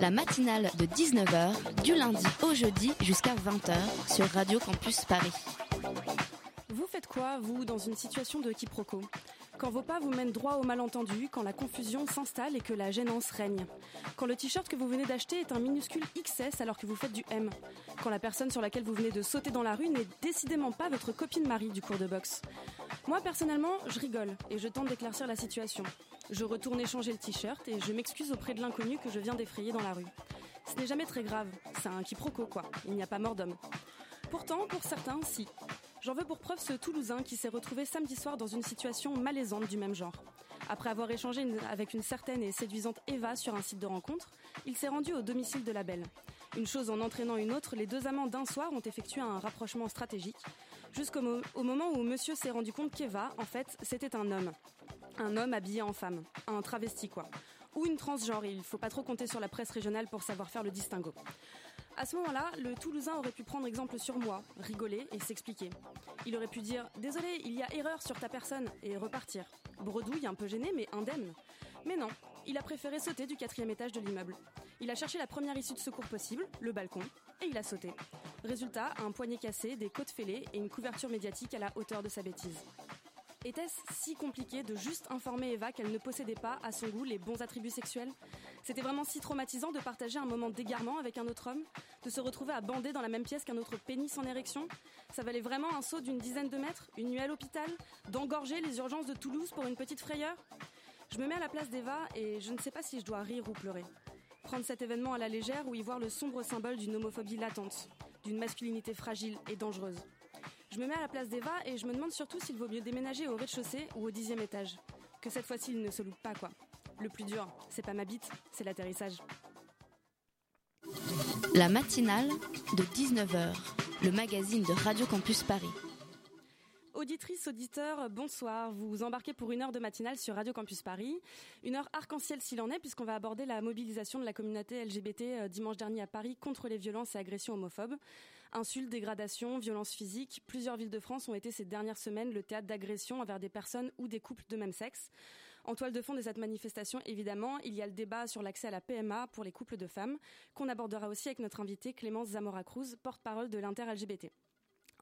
La matinale de 19h, du lundi au jeudi jusqu'à 20h sur Radio Campus Paris. Vous faites quoi, vous, dans une situation de quiproquo? Quand vos pas vous mènent droit au malentendu, quand la confusion s'installe et que la gênance règne Quand le t-shirt que vous venez d'acheter est un minuscule XS alors que vous faites du M Quand la personne sur laquelle vous venez de sauter dans la rue n'est décidément pas votre copine Marie du cours de boxe Moi, personnellement, je rigole et je tente d'éclaircir la situation. Je retourne échanger le t-shirt et je m'excuse auprès de l'inconnu que je viens d'effrayer dans la rue. Ce n'est jamais très grave, c'est un quiproquo quoi, il n'y a pas mort d'homme. Pourtant, pour certains, si. J'en veux pour preuve ce Toulousain qui s'est retrouvé samedi soir dans une situation malaisante du même genre. Après avoir échangé avec une certaine et séduisante Eva sur un site de rencontre, il s'est rendu au domicile de la belle. Une chose en entraînant une autre, les deux amants d'un soir ont effectué un rapprochement stratégique, jusqu'au mo- au moment où monsieur s'est rendu compte qu'Eva, en fait, c'était un homme. Un homme habillé en femme. Un travesti, quoi. Ou une transgenre, il faut pas trop compter sur la presse régionale pour savoir faire le distinguo. À ce moment-là, le Toulousain aurait pu prendre exemple sur moi, rigoler et s'expliquer. Il aurait pu dire Désolé, il y a erreur sur ta personne et repartir. Bredouille, un peu gêné, mais indemne. Mais non, il a préféré sauter du quatrième étage de l'immeuble. Il a cherché la première issue de secours possible, le balcon, et il a sauté. Résultat, un poignet cassé, des côtes fêlées et une couverture médiatique à la hauteur de sa bêtise. Était-ce si compliqué de juste informer Eva qu'elle ne possédait pas, à son goût, les bons attributs sexuels? C'était vraiment si traumatisant de partager un moment d'égarement avec un autre homme De se retrouver à bander dans la même pièce qu'un autre pénis en érection? Ça valait vraiment un saut d'une dizaine de mètres Une nuit à l'hôpital D'engorger les urgences de Toulouse pour une petite frayeur? Je me mets à la place d'Eva et je ne sais pas si je dois rire ou pleurer. Prendre cet événement à la légère ou y voir le sombre symbole d'une homophobie latente, d'une masculinité fragile et dangereuse. Je me mets à la place d'Eva et je me demande surtout s'il vaut mieux déménager au rez-de-chaussée ou au dixième étage. Que cette fois-ci, il ne se loupe pas, quoi. Le plus dur, c'est pas ma bite, c'est l'atterrissage. La matinale de 19h, le magazine de Radio Campus Paris. Auditrices, auditeurs, bonsoir. Vous embarquez pour une heure de matinale sur Radio Campus Paris. Une heure arc-en-ciel s'il en est, puisqu'on va aborder la mobilisation de la communauté LGBT euh, dimanche dernier à Paris contre les violences et agressions homophobes. Insultes, dégradations, violences physiques. Plusieurs villes de France ont été ces dernières semaines le théâtre d'agressions envers des personnes ou des couples de même sexe. En toile de fond de cette manifestation, évidemment, il y a le débat sur l'accès à la PMA pour les couples de femmes, qu'on abordera aussi avec notre invitée Clémence Zamora-Cruz, porte-parole de l'Inter-LGBT.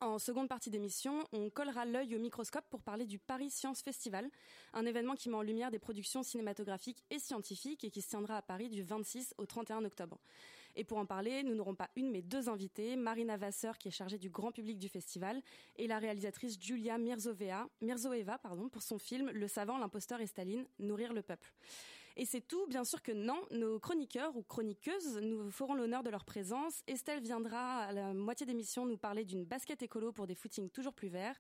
En seconde partie d'émission, on collera l'œil au microscope pour parler du Paris Science Festival, un événement qui met en lumière des productions cinématographiques et scientifiques et qui se tiendra à Paris du 26 au 31 octobre. Et pour en parler, nous n'aurons pas une mais deux invités, Marina Vasseur qui est chargée du grand public du festival et la réalisatrice Julia Mirzoeva pardon, pour son film Le savant, l'imposteur et Staline, Nourrir le peuple. Et c'est tout, bien sûr que non. Nos chroniqueurs ou chroniqueuses nous feront l'honneur de leur présence. Estelle viendra à la moitié d'émission nous parler d'une basket écolo pour des footings toujours plus verts.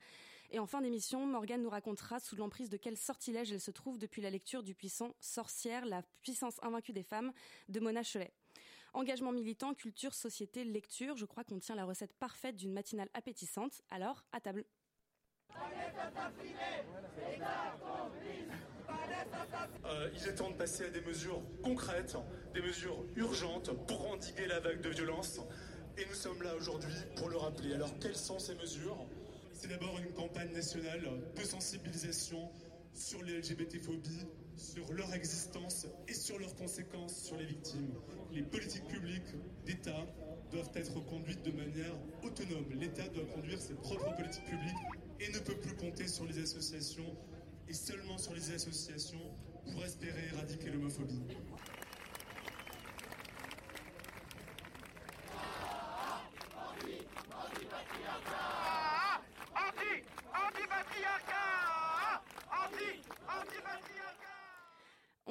Et en fin d'émission, Morgane nous racontera sous l'emprise de quel sortilège elle se trouve depuis la lecture du puissant Sorcière, la puissance invaincue des femmes de Mona Cholet. Engagement militant, culture, société, lecture, je crois qu'on tient la recette parfaite d'une matinale appétissante. Alors, à table. Euh, il est temps de passer à des mesures concrètes, des mesures urgentes pour endiguer la vague de violence. Et nous sommes là aujourd'hui pour le rappeler. Alors, quelles sont ces mesures? C'est d'abord une campagne nationale de sensibilisation sur les LGBT-phobies, sur leur existence et sur leurs conséquences sur les victimes. Les politiques publiques d'État doivent être conduites de manière autonome. L'État doit conduire ses propres politiques publiques et ne peut plus compter sur les associations et seulement sur les associations pour espérer éradiquer l'homophobie.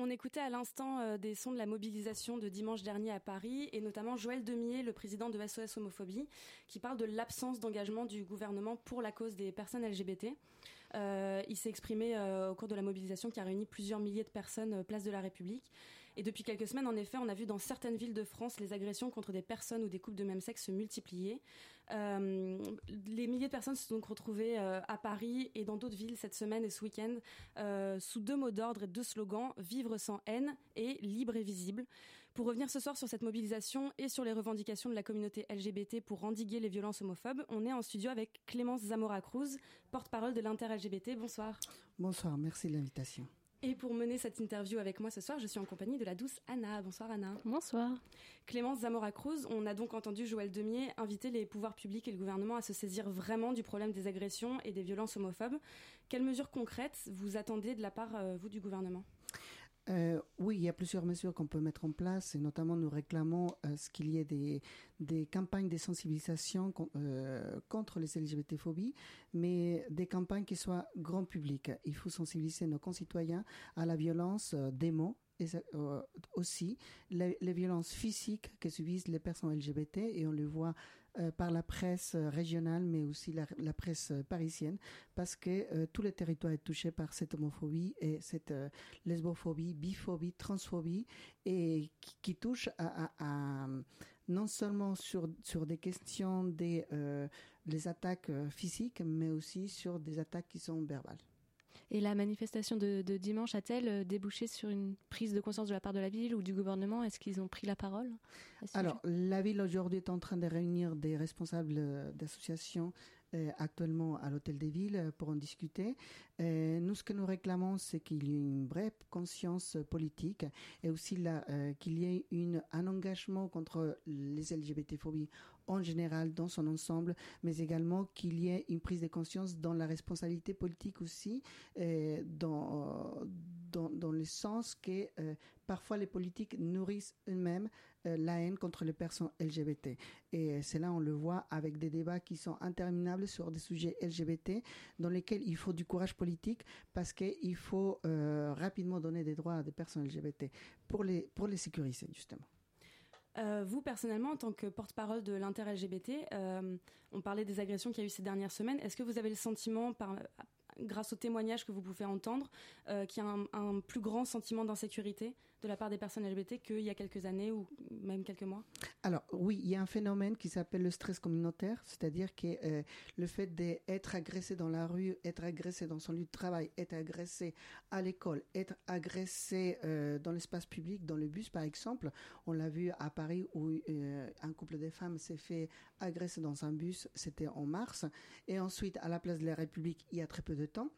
On écoutait à l'instant euh, des sons de la mobilisation de dimanche dernier à Paris et notamment Joël Demier, le président de SOS Homophobie, qui parle de l'absence d'engagement du gouvernement pour la cause des personnes LGBT. Euh, il s'est exprimé euh, au cours de la mobilisation qui a réuni plusieurs milliers de personnes place de la République Et depuis quelques semaines, en effet, on a vu dans certaines villes de France les agressions contre des personnes ou des couples de même sexe se multiplier. Euh, les milliers de personnes se sont donc retrouvées euh, à Paris et dans d'autres villes cette semaine et ce week-end euh, sous deux mots d'ordre et deux slogans vivre sans haine et libre et visible. Pour revenir ce soir sur cette mobilisation et sur les revendications de la communauté LGBT pour endiguer les violences homophobes, on est en studio avec Clémence Zamora Cruz, porte-parole de l'Inter-LGBT. Bonsoir. Bonsoir, merci de l'invitation. Et pour mener cette interview avec moi ce soir, je suis en compagnie de la douce Anna. Bonsoir Anna. Bonsoir. Clémence Zamora Cruz, on a donc entendu Joël Demier inviter les pouvoirs publics et le gouvernement à se saisir vraiment du problème des agressions et des violences homophobes. Quelles mesures concrètes vous attendez de la part, euh, vous, du gouvernement? Euh, oui, il y a plusieurs mesures qu'on peut mettre en place et notamment nous réclamons euh, ce qu'il y ait des, campagnes de sensibilisation euh, contre les LGBT-phobies, mais des campagnes qui soient grand public. Il faut sensibiliser nos concitoyens à la violence des mots et aussi les, violences physiques que subissent les personnes LGBT et on le voit euh, par la presse régionale mais aussi la, presse parisienne parce que euh, tout le territoire est touché par cette homophobie et cette euh, lesbophobie, biphobie, transphobie et qui, touche à, à, non seulement sur, sur des questions des les attaques physiques mais aussi sur des attaques qui sont verbales. Et la manifestation de, de dimanche a-t-elle débouché sur une prise de conscience de la part de la ville ou du gouvernement? Est-ce qu'ils ont pris la parole Alors, la ville aujourd'hui est en train de réunir des responsables d'associations euh, actuellement à l'hôtel des villes pour en discuter. Euh, nous, ce que nous réclamons, c'est qu'il y ait une vraie conscience politique et aussi euh, qu'il y ait une, un engagement contre les LGBT-phobies en général dans son ensemble, mais également qu'il y ait une prise de conscience dans la responsabilité politique aussi, euh, dans, dans, dans le sens que euh, parfois les politiques nourrissent eux-mêmes euh, la haine contre les personnes LGBT. Et c'est là on le voit avec des débats qui sont interminables sur des sujets LGBT dans lesquels il faut du courage politique parce qu'il faut euh, rapidement donner des droits à des personnes LGBT pour les, pour les sécuriser justement. Euh, vous, personnellement, en tant que porte-parole de l'inter-LGBT, euh, on parlait des agressions qu'il y a eu ces dernières semaines. Est-ce que vous avez le sentiment, grâce aux témoignages que vous pouvez entendre, euh, qu'il y a un, plus grand sentiment d'insécurité de la part des personnes LGBT qu'il y a quelques années ou même quelques mois Alors oui, il y a un phénomène qui s'appelle le stress communautaire, c'est-à-dire que euh, le fait d'être agressé dans la rue, être agressé dans son lieu de travail, être agressé à l'école, être agressé euh, dans l'espace public, dans le bus par exemple, on l'a vu à Paris où euh, un couple de femmes s'est fait agresser dans un bus, c'était en mars, et ensuite à la place de la République, il y a très peu de temps.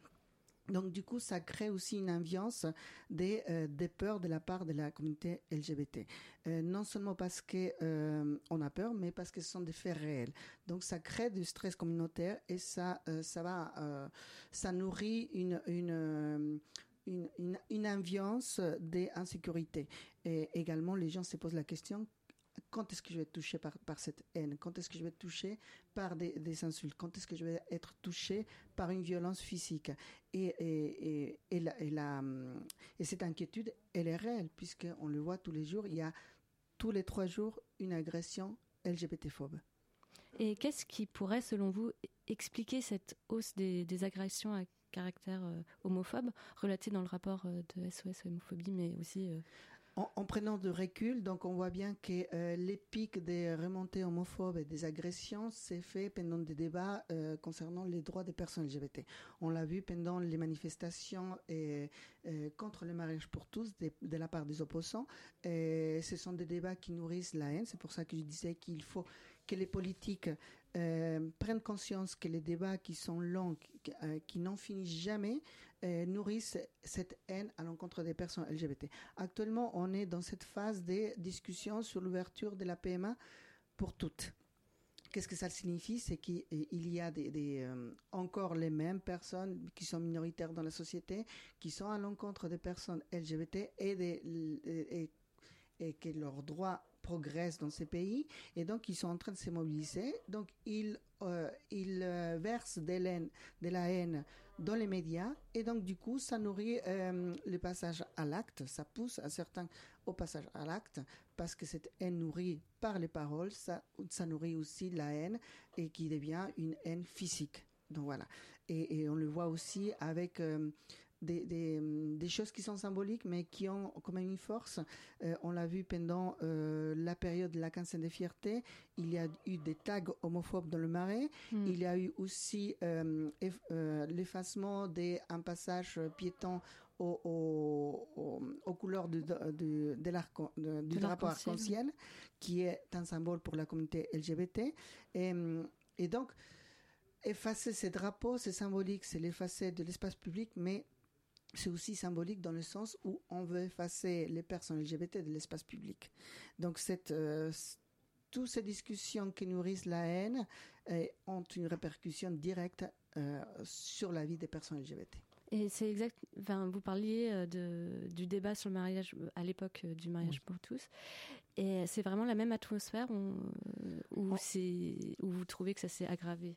Donc du coup, ça crée aussi une ambiance des, euh, des peurs de la part de la communauté LGBT. Euh, non seulement parce que euh, on a peur, mais parce que ce sont des faits réels. Donc ça crée du stress communautaire et ça, euh, ça va, ça nourrit une, une une, une, une ambiance d'insécurité. Et également, les gens se posent la question quand est-ce que je vais être touché par, par cette haine? Quand est-ce que je vais être touché par des, des insultes? Quand est-ce que je vais être touché par une violence physique? Et, et, et, la, et, la, et cette inquiétude, elle est réelle, puisqu'on le voit tous les jours. Il y a tous les trois jours une agression LGBT-phobe. Et qu'est-ce qui pourrait, selon vous, expliquer cette hausse des, des agressions à caractère euh, homophobe relatée dans le rapport euh, de SOS homophobie, mais aussi euh, en, en, prenant de recul, donc on voit bien que euh, pics des remontées homophobes et des agressions s'est fait pendant des débats euh, concernant les droits des personnes LGBT. On l'a vu pendant les manifestations euh, contre le mariage pour tous de, la part des opposants. Et ce sont des débats qui nourrissent la haine. C'est pour ça que je disais qu'il faut que les politiques prennent conscience que les débats qui sont longs, qui, n'en finissent jamais, nourrissent cette haine à l'encontre des personnes LGBT. Actuellement, on est dans cette phase des discussions sur l'ouverture de la PMA pour toutes. Qu'est-ce que ça signifie? C'est qu'il y a euh, encore les mêmes personnes qui sont minoritaires dans la société, qui sont à l'encontre des personnes LGBT et, que leurs droits progressent dans ces pays et donc ils sont en train de se mobiliser. Donc ils, euh, euh, versent de la haine dans les médias et donc du coup ça nourrit euh, le passage à l'acte, ça pousse à certains au passage à l'acte parce que cette haine nourrie par les paroles, ça, ça nourrit aussi la haine et qui devient une haine physique. Donc voilà. Et, on le voit aussi avec... Euh, des, des, des, choses qui sont symboliques, mais qui ont quand même une force. Euh, on l'a vu pendant euh, la période de la quinzaine des fiertés. Il y a eu des tags homophobes dans le marais. Mm. Il y a eu aussi euh, l'effacement d'un passage piéton au, au, aux couleurs du, du, de du drapeau arc-en-ciel, qui est un symbole pour la communauté LGBT. Et, et donc, effacer ces drapeaux, c'est symbolique, c'est l'effacer de l'espace public, mais c'est aussi symbolique dans le sens où on veut effacer les personnes LGBT de l'espace public. Donc cette, euh, toutes ces discussions qui nourrissent la haine euh, ont une répercussion directe euh, sur la vie des personnes LGBT. Et c'est exact. Enfin, vous parliez de, du débat sur le mariage à l'époque du mariage pour tous, et c'est vraiment la même atmosphère où, où, où vous trouvez que ça s'est aggravé?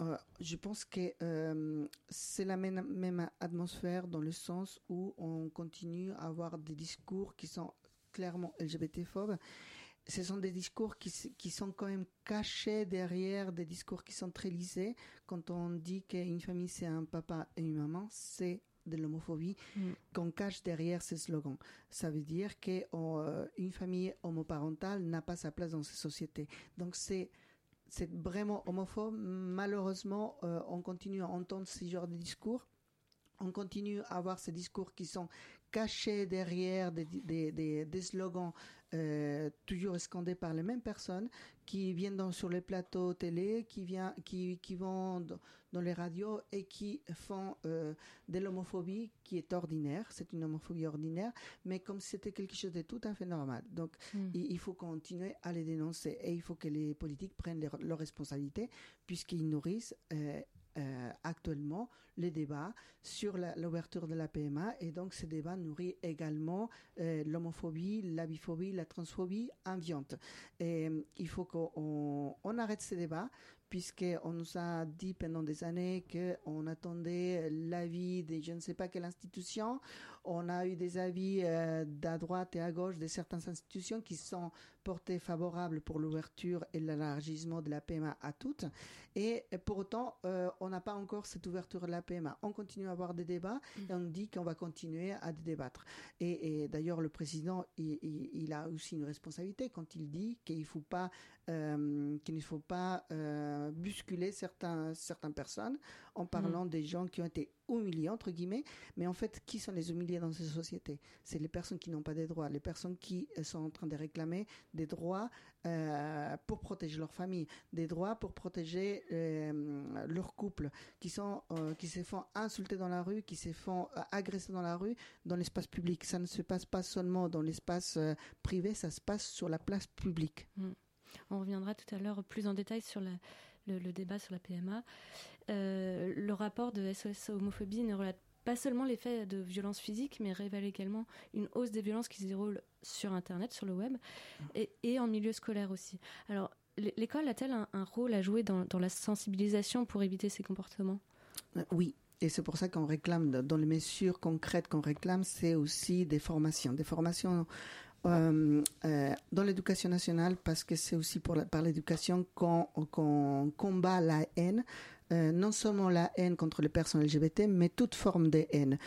Euh, je pense que euh, c'est la même, même, atmosphère dans le sens où on continue à avoir des discours qui sont clairement LGBT-phobes. Ce sont des discours qui, qui, sont quand même cachés derrière des discours qui sont très lisés. Quand on dit qu'une famille c'est un papa et une maman, c'est de l'homophobie mm. qu'on cache derrière ces slogans. Ça veut dire qu'une euh, famille homoparentale n'a pas sa place dans ces sociétés. Donc c'est c'est vraiment homophobe. Malheureusement, euh, on continue à entendre ce genre de discours. On continue à avoir ces discours qui sont cachés derrière des, slogans euh, toujours scandés par les mêmes personnes qui viennent dans, sur les plateaux télé, qui, vient, qui, qui vont dans les radios et qui font euh, de l'homophobie qui est ordinaire. C'est une homophobie ordinaire, mais comme c'était quelque chose de tout à fait normal. Donc, mm. il, faut continuer à les dénoncer et il faut que les politiques prennent leurs responsabilités puisqu'ils nourrissent euh, euh, actuellement les débats sur l'ouverture de la PMA et donc ces débats nourrissent également euh, l'homophobie, la biphobie, la transphobie ambiante. Et il faut qu'on on arrête ces débats puisqu'on nous a dit pendant des années qu'on attendait l'avis de je ne sais pas quelle institution. On a eu des avis euh, d'à droite et à gauche de certaines institutions qui sont portées favorables pour l'ouverture et l'élargissement de la PMA à toutes. Et pour autant, euh, on n'a pas encore cette ouverture de la PMA. On continue à avoir des débats mm. et on dit qu'on va continuer à débattre. Et, d'ailleurs, le président, il, il, a aussi une responsabilité quand il dit qu'il ne faut pas euh, qu'il ne faut pas euh, bousculer certains, certaines personnes en parlant mm. des gens qui ont été humiliés, entre guillemets. Mais en fait, qui sont les humiliés dans ces sociétés? C'est les personnes qui n'ont pas des droits, les personnes qui sont en train de réclamer des droits euh, pour protéger leur famille, des droits pour protéger euh, leur couple, qui, sont, euh, qui se font insulter dans la rue, qui se font euh, agresser dans la rue, dans l'espace public. Ça ne se passe pas seulement dans l'espace euh, privé, ça se passe sur la place publique. Mm. On reviendra tout à l'heure plus en détail sur le, débat sur la PMA. Euh, le rapport de SOS Homophobie ne relate pas seulement les faits de violence physique, mais révèle également une hausse des violences qui se déroulent sur Internet, sur le web, et, en milieu scolaire aussi. Alors, l'école a-t-elle un, un, rôle à jouer dans, dans, la sensibilisation pour éviter ces comportements? Euh, Oui. Et c'est pour ça qu'on réclame, dans les mesures concrètes qu'on réclame, c'est aussi des formations, des formations euh, euh, dans l'éducation nationale, parce que c'est aussi par l'éducation qu'on qu combat la haine, euh, non seulement la haine contre les personnes LGBT, mais toute forme de haine.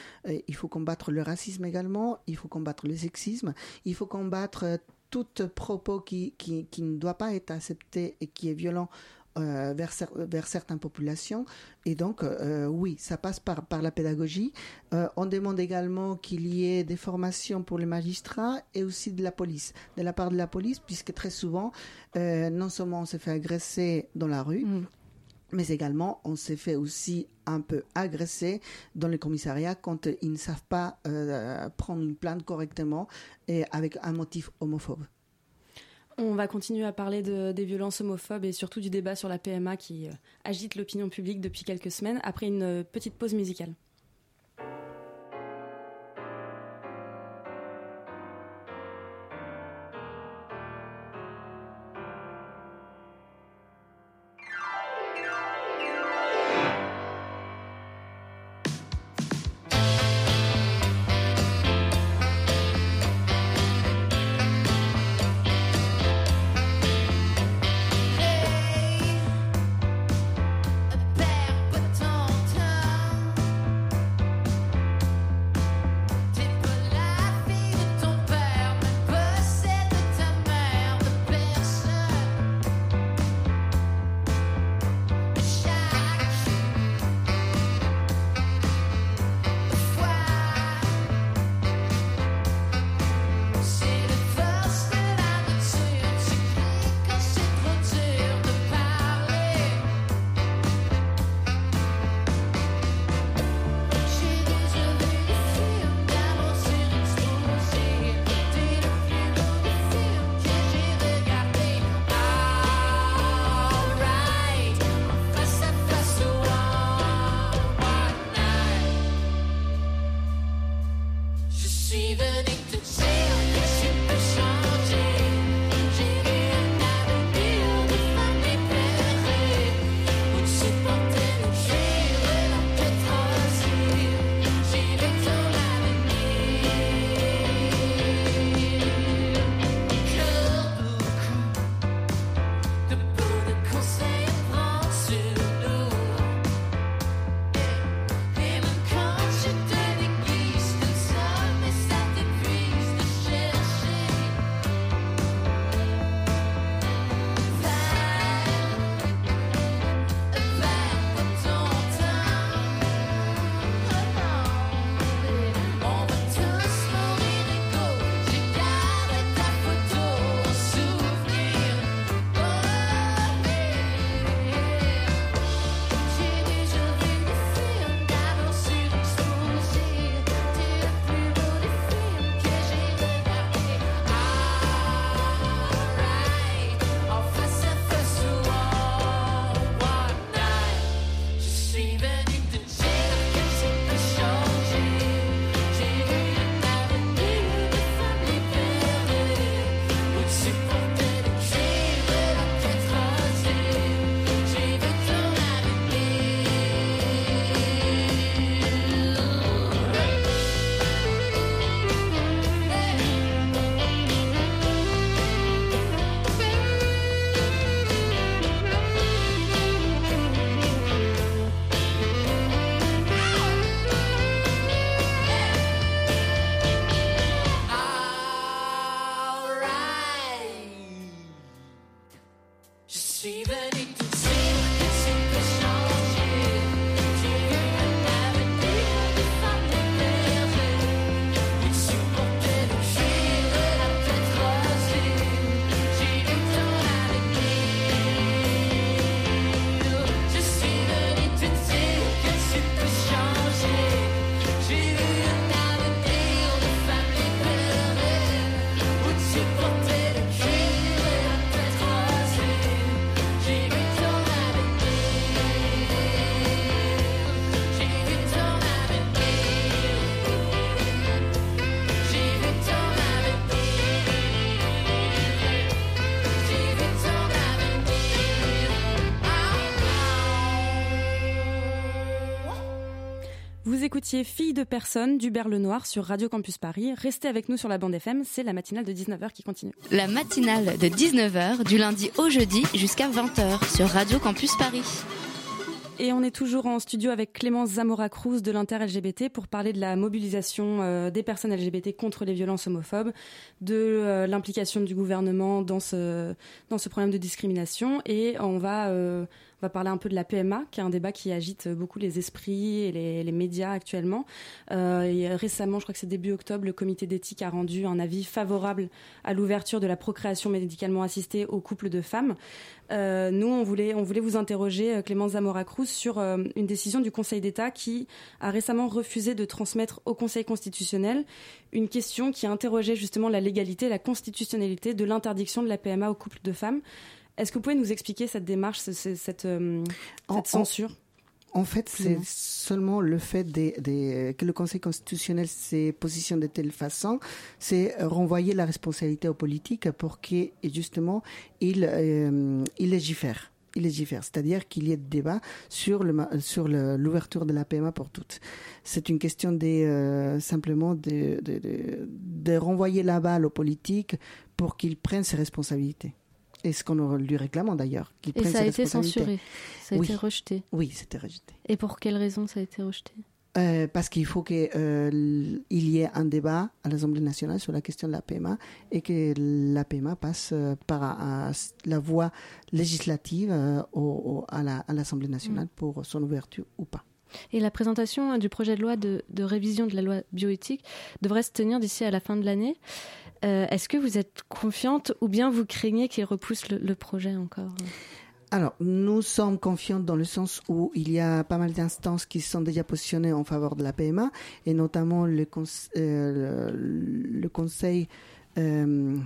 Il faut combattre le racisme également, il faut combattre le sexisme, il faut combattre toute propos qui ne doit pas être accepté et qui est violent euh, vers, vers certaines populations. Et donc, euh, oui, ça passe par, par la pédagogie. Euh, on demande également qu'il y ait des formations pour les magistrats et aussi de la police, de la part de la police, puisque très souvent, euh, non seulement on se fait agresser dans la rue, mm. mais également on s'est fait aussi un peu agresser dans les commissariats quand ils ne savent pas euh, prendre une plainte correctement et avec un motif homophobe. On va continuer à parler de, des violences homophobes et surtout du débat sur la PMA qui euh, agite l'opinion publique depuis quelques semaines après une euh, petite pause musicale. Écoutiez Fille de personne du Berle Noir sur Radio Campus Paris. Restez avec nous sur la bande FM, c'est la matinale de 19h qui continue. La matinale de 19h du lundi au jeudi jusqu'à 20h sur Radio Campus Paris. Et on est toujours en studio avec Clémence Zamora-Cruz de l'Inter-LGBT pour parler de la mobilisation euh, des personnes LGBT contre les violences homophobes, de euh, l'implication du gouvernement dans ce, dans ce problème de discrimination. Et on va euh, on va parler un peu de la PMA, qui est un débat qui agite beaucoup les esprits et les, médias actuellement. Euh, récemment, je crois que c'est début octobre, le comité d'éthique a rendu un avis favorable à l'ouverture de la procréation médicalement assistée aux couples de femmes. Euh, nous, on voulait, vous interroger, euh, Clémence Zamora-Cruz, sur une décision du Conseil d'État qui a récemment refusé de transmettre au Conseil constitutionnel une question qui interrogeait justement la légalité, la constitutionnalité de l'interdiction de la PMA aux couples de femmes. Est-ce que vous pouvez nous expliquer cette démarche, cette, euh, censure? En fait, c'est seulement le fait que le Conseil constitutionnel s'est positionné de telle façon, c'est renvoyer la responsabilité aux politiques pour qu'ils, justement, ils, euh, légifèrent. Il légifère, c'est-à-dire qu'il y ait débat sur le sur l'ouverture de la PMA pour toutes. C'est une question des euh, simplement de, de renvoyer la balle aux politiques pour qu'ils prennent ses responsabilités et ce qu'on lui réclame d'ailleurs. Et ça a été censuré, ça a été rejeté. Oui, c'était rejeté. Et pour quelle raison ça a été rejeté? Euh, parce qu'il faut qu'il euh, y ait un débat à l'Assemblée nationale sur la question de la PMA et que la PMA passe euh, par la voie législative à l'Assemblée nationale mm. pour son ouverture ou pas. Et la présentation du projet de loi de, de révision de la loi bioéthique devrait se tenir d'ici à la fin de l'année. Euh, est-ce que vous êtes confiante ou bien vous craignez qu'il repousse le, projet encore alors, nous sommes confiantes dans le sens où il y a pas mal d'instances qui sont déjà positionnées en faveur de la PMA, et notamment le, euh, conseil euh,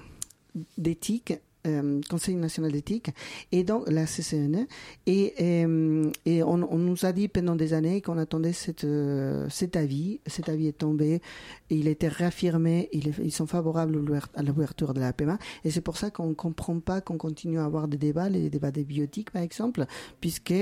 d'éthique euh, Conseil national d'éthique et donc la CCNE et, euh, et on, nous a dit pendant des années qu'on attendait cette, euh, cet avis. Cet avis est tombé il été réaffirmé. Ils sont favorables à l'ouverture de la PMA et c'est pour ça qu'on ne comprend pas qu'on continue à avoir des débats les débats des biotiques par exemple puisque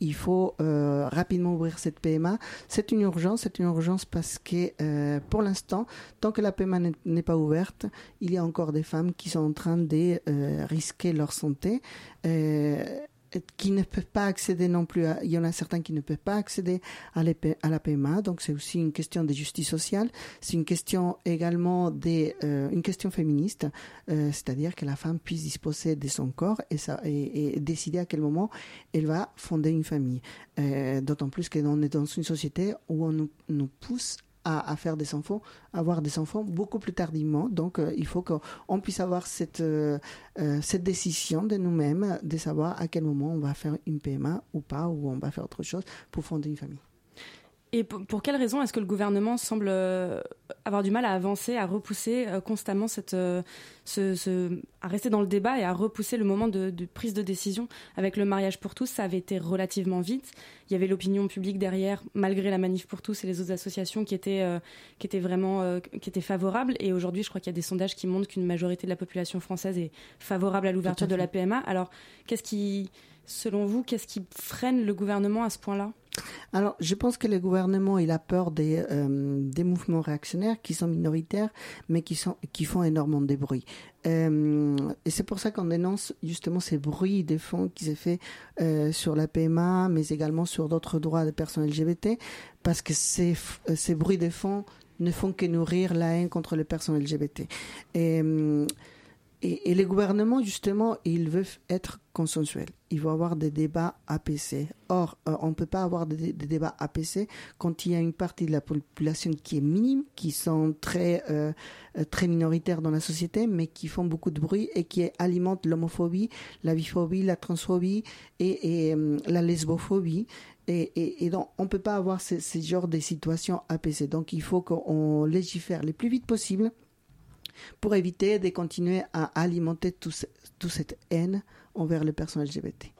il faut rapidement ouvrir cette PMA c'est une urgence. C'est une urgence parce que pour l'instant tant que la PMA n'est pas ouverte il y a encore des femmes qui sont en train de euh, risquer leur santé, euh, qui ne peuvent pas accéder non plus. il y en a certains qui ne peuvent pas accéder à, à la PMA, donc c'est aussi une question de justice sociale. C'est une question également des, euh, une question féministe, c'est-à-dire que la femme puisse disposer de son corps et, décider à quel moment elle va fonder une famille. D'autant plus qu'on est dans une société où on nous, nous pousse à, faire des enfants, avoir des enfants beaucoup plus tardivement. Donc, euh, il faut qu'on puisse avoir cette, euh, euh, cette décision de nous-mêmes, de savoir à quel moment on va faire une PMA ou pas, ou on va faire autre chose pour fonder une famille. Et pour, quelles raisons est-ce que le gouvernement semble euh, avoir du mal à avancer, à repousser euh, constamment cette, euh, ce, à rester dans le débat et à repousser le moment de, prise de décision Avec le mariage pour tous, ça avait été relativement vite. Il y avait l'opinion publique derrière, malgré la manif pour tous et les autres associations qui étaient, qui étaient vraiment qui étaient favorables. Et aujourd'hui, je crois qu'il y a des sondages qui montrent qu'une majorité de la population française est favorable à l'ouverture de la PMA. Alors, qu'est-ce qui, selon vous, qu'est-ce qui freine le gouvernement à ce point-là? Alors, je pense que le gouvernement, il a peur des, euh, des mouvements réactionnaires qui sont minoritaires, mais qui, sont, qui font énormément de bruit. Euh, et c'est pour ça qu'on dénonce justement ces bruits de fond qui s'est fait euh, sur la PMA, mais également sur d'autres droits des personnes LGBT, parce que ces, ces bruits de fond ne font que nourrir la haine contre les personnes LGBT. Et et, les gouvernements, justement, ils veulent être consensuels. Ils vont avoir des débats APC. Or, euh, on ne peut pas avoir des, débats APC quand il y a une partie de la population qui est minime, qui sont très, euh, euh, très minoritaires dans la société, mais qui font beaucoup de bruit et qui alimentent l'homophobie, la biphobie, la transphobie et, la lesbophobie. Et, donc, on ne peut pas avoir ces genres de situations APC. Donc, il faut qu'on légifère le plus vite possible pour éviter de continuer à alimenter toute cette haine envers les personnes LGBT.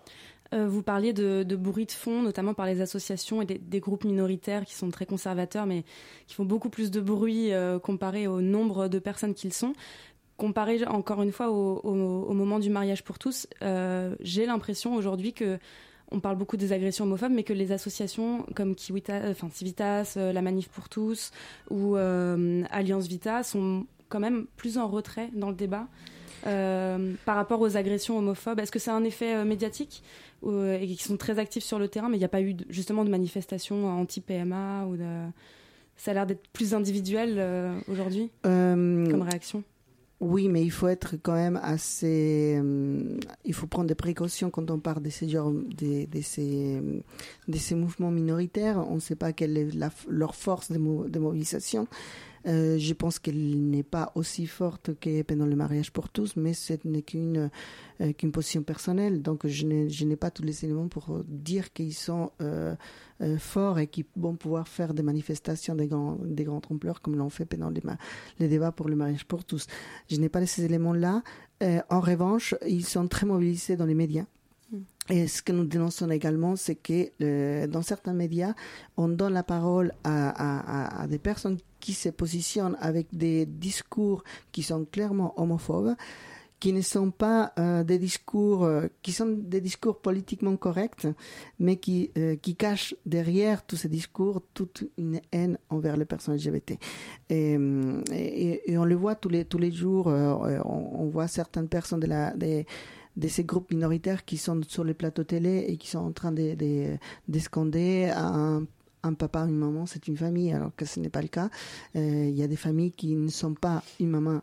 Euh, vous parliez de, bruit de fond, notamment par les associations et des, groupes minoritaires qui sont très conservateurs, mais qui font beaucoup plus de bruit euh, comparé au nombre de personnes qu'ils sont. Comparé encore une fois au, moment du mariage pour tous, euh, j'ai l'impression aujourd'hui que on parle beaucoup des agressions homophobes, mais que les associations comme enfin, Civitas, la Manif pour tous ou Alliance Vita sont quand même plus en retrait dans le débat euh, par rapport aux agressions homophobes. Est-ce que c'est un effet euh, médiatique euh, et qui sont très actifs sur le terrain, mais il n'y a pas eu justement de manifestations anti-PMA ou de... Ça a l'air d'être plus individuel aujourd'hui comme réaction? Oui, mais il faut être quand même assez. il faut prendre des précautions quand on parle de ces, genres, de, ces, de ces mouvements minoritaires. On ne sait pas quelle est leur force de, de mobilisation. Euh, je pense qu'elle n'est pas aussi forte que pendant le mariage pour tous, mais ce n'est qu'une euh, qu'une position personnelle. Donc, je n'ai pas tous les éléments pour dire qu'ils sont euh, forts et qu'ils vont pouvoir faire des manifestations des grands, des grands ampleurs comme l'ont fait pendant les, les, débats pour le mariage pour tous. Je n'ai pas ces éléments-là. en revanche, ils sont très mobilisés dans les médias. Mm. Et ce que nous dénonçons également, c'est que dans certains médias, on donne la parole à, à, à des personnes qui se positionnent avec des discours qui sont clairement homophobes, qui ne sont pas euh, des discours euh, qui sont des discours politiquement corrects, mais qui euh, qui cachent derrière tous ces discours toute une haine envers les personnes LGBT. Et, et, on le voit tous les tous les jours. On, voit certaines personnes de la des de ces groupes minoritaires qui sont sur les plateaux télé et qui sont en train de, de, de un un papa, une maman, c'est une famille, alors que ce n'est pas le cas. Euh, il y a des familles qui ne sont pas une maman,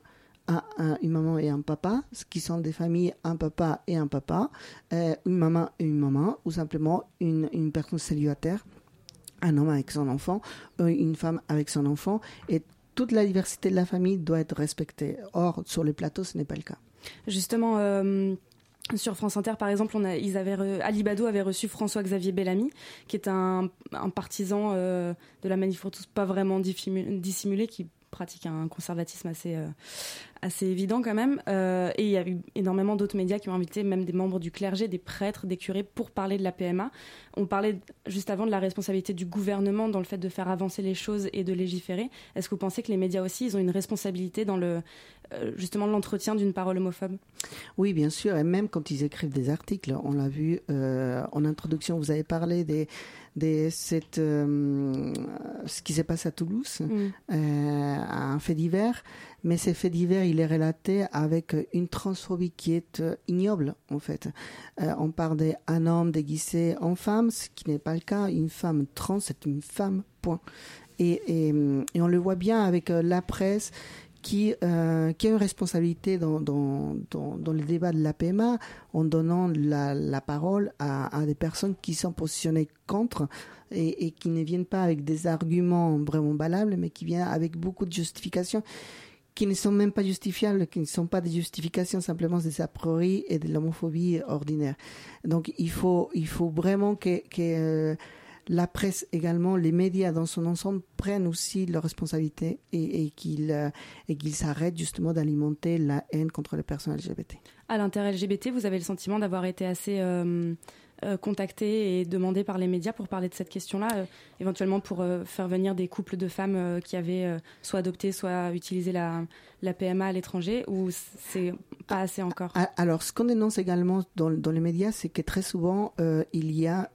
une maman et un papa, qui sont des familles un papa et un papa, euh, une maman et une maman, ou simplement une, une personne célibataire, un homme avec son enfant, euh, une femme avec son enfant, et toute la diversité de la famille doit être respectée. Or, sur les plateaux, ce n'est pas le cas. Justement, sur France Inter, par exemple, on avait reçu François-Xavier Bellamy, qui est un, partisan euh, de la manif pas vraiment dissimulé, qui pratique un conservatisme assez, euh, assez évident quand même. Euh, et il y a eu énormément d'autres médias qui ont invité même des membres du clergé, des prêtres, des curés pour parler de la PMA. On parlait juste avant de la responsabilité du gouvernement dans le fait de faire avancer les choses et de légiférer. Est-ce que vous pensez que les médias aussi, ils ont une responsabilité dans le euh, justement l'entretien d'une parole homophobe? Oui, bien sûr, et même quand ils écrivent des articles, on l'a vu en introduction, vous avez parlé des de cette, euh, ce qui s'est passé à Toulouse, mm. euh, un fait divers. Mais ce fait divers, il est relaté avec une transphobie qui est euh, ignoble, en fait. on parle d'un homme déguisé en femme, ce qui n'est pas le cas. Une femme trans, c'est une femme, point. Et, et, et, on le voit bien avec la presse qui, euh, qui a une responsabilité dans, dans, dans, le débat de la PMA en donnant la, parole à, des personnes qui sont positionnées contre et, qui ne viennent pas avec des arguments vraiment valables, mais qui viennent avec beaucoup de justifications qui ne sont même pas justifiables, qui ne sont pas des justifications, simplement des a priori et de l'homophobie ordinaire. Donc il faut, il faut vraiment que, que euh, la presse également, les médias dans son ensemble prennent aussi leurs responsabilités et, et euh, qu'ils s'arrêtent justement d'alimenter la haine contre les personnes LGBT. À l'inter-LGBT, vous avez le sentiment d'avoir été assez euh, euh, contacté et demandé par les médias pour parler de cette question-là, éventuellement pour faire venir des couples de femmes qui avaient soit adopté, soit utilisé la, la PMA à l'étranger, ou c'est pas assez encore? Alors, ce qu'on dénonce également dans, dans les médias, c'est que très souvent, il y a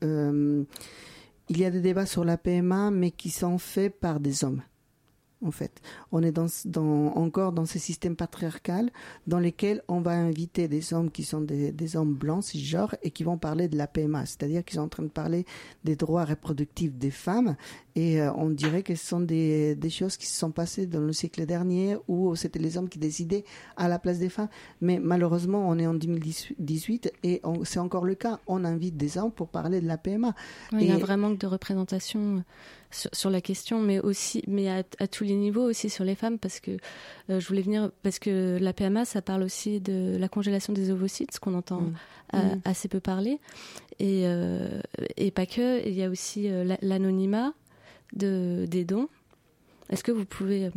il y a des débats sur la PMA, mais qui sont faits par des hommes. En fait. On est dans, dans, encore dans ce système patriarcal dans lequel on va inviter des hommes qui sont des, des hommes blancs, cisgenres, et qui vont parler de la PMA, c'est-à-dire qu'ils sont en train de parler des droits reproductifs des femmes, et euh, on dirait que ce sont des, des, choses qui se sont passées dans le siècle dernier où c'était les hommes qui décidaient à la place des femmes. Mais malheureusement, on est en 2018 et c'est encore le cas. On invite des hommes pour parler de la PMA. il y a un vrai manque de représentation sur, la question, mais aussi, mais à, tous les niveaux aussi sur les femmes, parce que euh, je voulais venir, parce que la PMA, ça parle aussi de la congélation des ovocytes, ce qu'on entend mm. Mm. assez peu parler, et, euh, et pas que. Il y a aussi euh, l'anonymat de, des dons. Est-ce que vous pouvez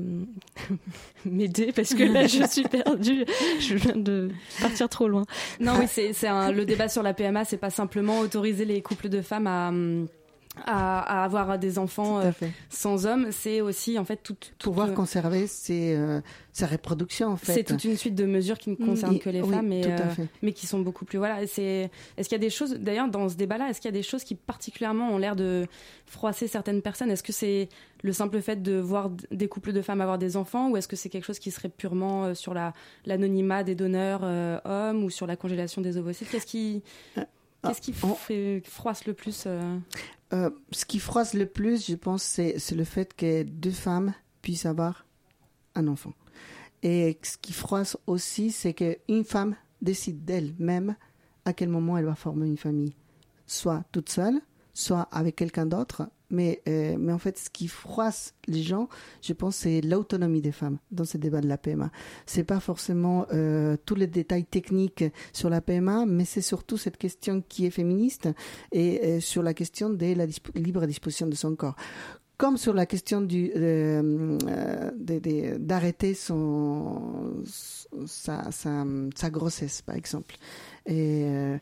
m'aider? Parce que là je suis perdue, je viens de partir trop loin. Non oui c'est le débat sur la PMA, c'est pas simplement autoriser les couples de femmes à à, avoir des enfants euh, sans hommes, c'est aussi en fait tout, pouvoir euh, conserver ses, euh, sa reproduction en fait. C'est toute une suite de mesures qui ne mm, concernent que les femmes, mais, mais qui sont beaucoup plus voilà. C'est est-ce qu'il y a des choses d'ailleurs dans ce débat-là, est-ce qu'il y a des choses qui particulièrement ont l'air de froisser certaines personnes? Est-ce que c'est le simple fait de voir des couples de femmes avoir des enfants, ou est-ce que c'est quelque chose qui serait purement sur la l'anonymat des donneurs hommes ou sur la congélation des ovocytes? Qu'est-ce qui Qu'est-ce qui fait, froisse le plus euh, ce qui froisse le plus, je pense, c'est, le fait que deux femmes puissent avoir un enfant. Et ce qui froisse aussi, c'est qu'une femme décide d'elle-même à quel moment elle va former une famille. Soit toute seule, soit avec quelqu'un d'autre, mais, euh, mais en fait, ce qui froisse les gens, je pense, c'est l'autonomie des femmes dans ce débat de la PMA. C'est pas forcément euh, tous les détails techniques sur la PMA, mais c'est surtout cette question qui est féministe et euh, sur la question de la libre disposition de son corps comme sur la question du d'arrêter son sa, grossesse par exemple et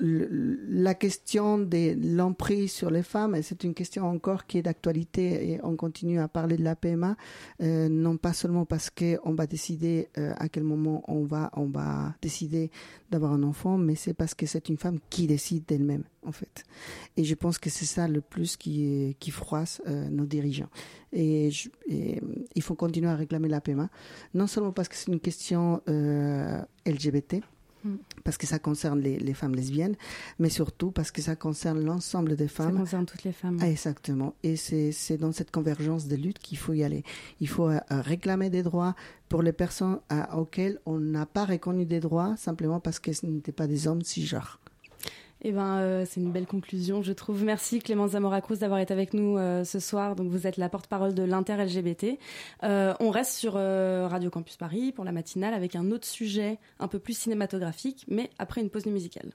la question de l'emprise sur les femmes, c'est une question encore qui est d'actualité et on continue à parler de la PMA, euh, non pas seulement parce qu'on va décider euh, à quel moment on va, on va décider d'avoir un enfant, mais c'est parce que c'est une femme qui décide d'elle-même, en fait. Et je pense que c'est ça le plus qui, qui froisse euh, nos dirigeants. Et, et, il faut continuer à réclamer la PMA, non seulement parce que c'est une question LGBT. Parce que ça concerne les, femmes lesbiennes, mais surtout parce que ça concerne l'ensemble des femmes. Ça concerne toutes les femmes. Ah, exactement. Et c'est dans cette convergence de lutte qu'il faut y aller. Il faut euh, réclamer des droits pour les personnes auxquelles on n'a pas reconnu des droits simplement parce que ce n'étaient pas des hommes cisgenres. Eh ben, euh, c'est une belle conclusion, je trouve. Merci Clémence Zamora Cruz d'avoir été avec nous euh, ce soir. Donc, vous êtes la porte-parole de l'inter-LGBT. Euh, on reste sur Radio Campus Paris pour la matinale avec un autre sujet un peu plus cinématographique, mais après une pause musicale.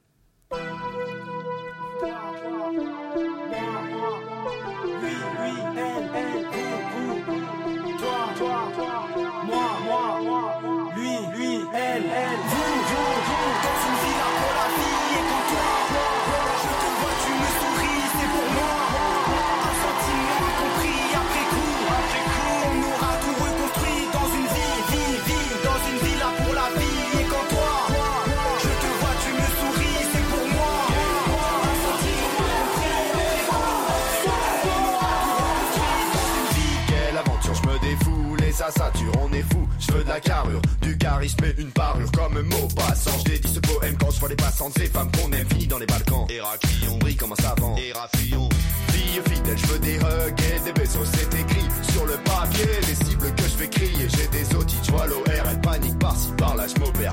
On est fou. Je veux de la carrure, du charisme et une parure comme un mot passant. Je dédie ce poème quand je vois les passantes, ces femmes qu'on aime fini dans les balcons. Héraclion brille comme un savant. Héraclion. Fille fidèle, je veux des hugs des baisers, c'est écrit sur le papier. Les cibles que je fais crier, j'ai des otites, vois l'OR, elle panique par-ci par-là, je m'opère.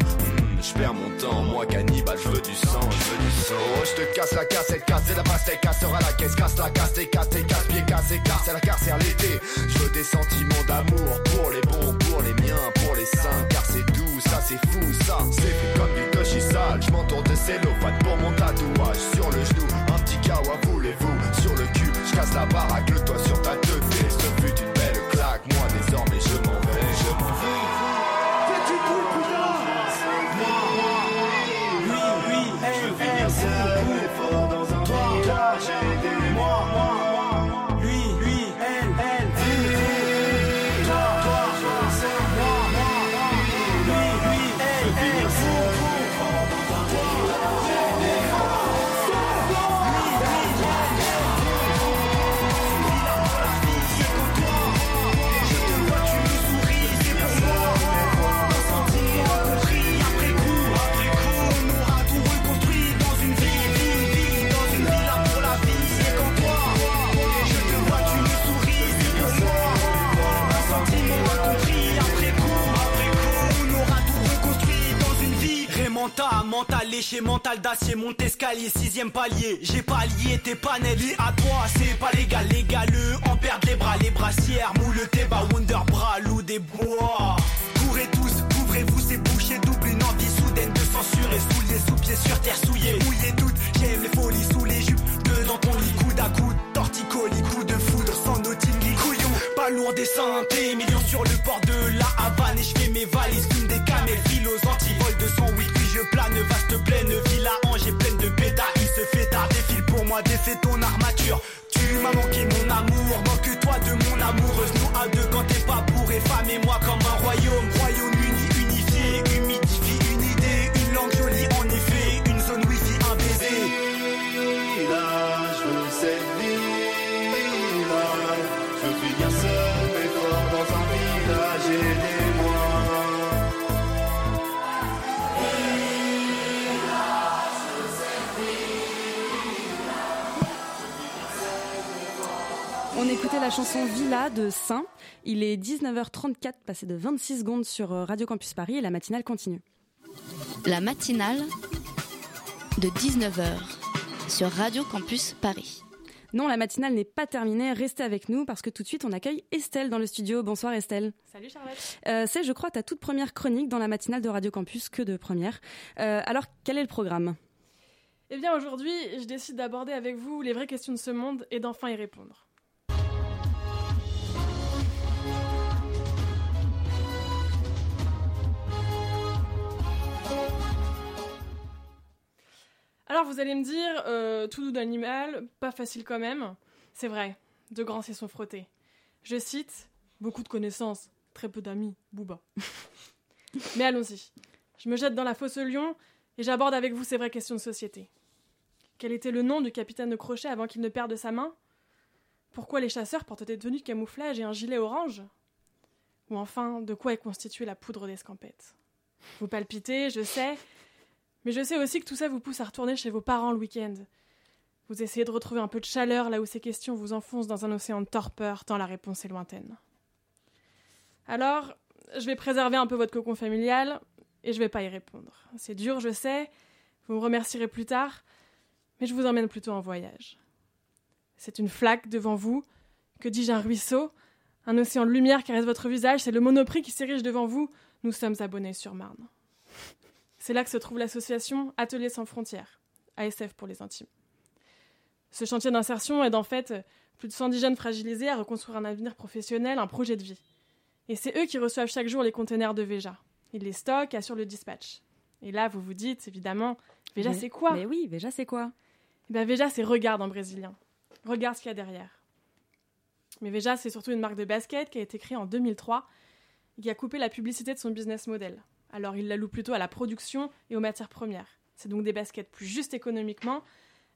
Perds mon temps, moi cannibale, je veux du sang, je veux du sang. Oh, je te casse la cassette, casse la pastèque, cassera la caisse, casse la casse, tes casse, tes casse, pieds cassés, casse la carcère l'été. Je veux des sentiments d'amour pour les bons, pour les miens, pour les saints, car c'est doux, ça c'est fou, ça. C'est fait comme du touchy sale, je m'entoure de cellophane pour mon tatouage sur le genou. Un petit kawa, voulez-vous, sur le cul, je casse la baraque, le toit sur ta tête, ce fut une belle claque, moi désormais je m'en Mental léché, mental d'acier, monte escalier, sixième palier. J'ai pas lié tes panels, liés à toi, c'est pas légal, légaleux. En perdre les bras, les brassières, moule tes bas, wonder bras, loup des bois. Courez tous, couvrez-vous, c'est bouché, double une envie soudaine de censurer. Sous les sous-pieds sur terre souillée, mouillez toutes, j'aime les folies sous les jupes. Dedans ton lit, coude à coude, torticolis, coup de foudre, sans notine, couillon. Pas lourd des santé, millions sur le port de la Havane. Et je fais mes valises, fume des camels, moi, ton armature. Tu m'as manqué mon amour, manque-toi de mon amoureuse. Nous à deux quand t'es pas bourré, femme et moi comme la chanson Villa de Saint. Il est 19h34, passé de 26 secondes sur euh, Radio Campus Paris et la matinale continue. La matinale de 19h sur Radio Campus Paris. Non, la matinale n'est pas terminée. Restez avec nous parce que tout de suite, on accueille Estelle dans le studio. Bonsoir Estelle. Salut Charlotte. Euh, c'est, je crois, ta toute première chronique dans la matinale de Radio Campus, que de première. Euh, alors, quel est le programme? Eh bien aujourd'hui, je décide d'aborder avec vous les vraies questions de ce monde et d'enfin y répondre. Alors vous allez me dire, euh, tout doux d'animal, pas facile quand même. C'est vrai, de grands s'y sont frottés. Je cite, beaucoup de connaissances, très peu d'amis, Booba. Mais allons-y. Je me jette dans la fosse lion et j'aborde avec vous ces vraies questions de société. Quel était le nom du capitaine de crochet avant qu'il ne perde sa main? Pourquoi les chasseurs portent des tenues de camouflage et un gilet orange? Ou enfin, de quoi est constituée la poudre d'escampette? Vous palpitez, je sais, mais je sais aussi que tout ça vous pousse à retourner chez vos parents le week-end. Vous essayez de retrouver un peu de chaleur là où ces questions vous enfoncent dans un océan de torpeur tant la réponse est lointaine. Alors, je vais préserver un peu votre cocon familial et je vais pas y répondre. C'est dur, je sais, vous me remercierez plus tard, mais je vous emmène plutôt en voyage. C'est une flaque devant vous, que dis-je un ruisseau, un océan de lumière caresse votre visage, c'est le monoprix qui s'érige devant vous, nous sommes abonnés sur Marne. C'est là que se trouve l'association Ateliers sans frontières, ASF pour les intimes. Ce chantier d'insertion aide en fait plus de 110 jeunes fragilisés à reconstruire un avenir professionnel, un projet de vie. Et c'est eux qui reçoivent chaque jour les containers de Veja. Ils les stockent assurent le dispatch. Et là, vous vous dites, évidemment, Veja, c'est quoi? Mais oui, Veja, c'est quoi? Eh ben, Veja, c'est regarde en brésilien. Regarde ce qu'il y a derrière. Mais Veja, c'est surtout une marque de basket qui a été créée en 2003 et qui a coupé la publicité de son business model. Alors, il la loue plutôt à la production et aux matières premières. C'est donc des baskets plus justes économiquement,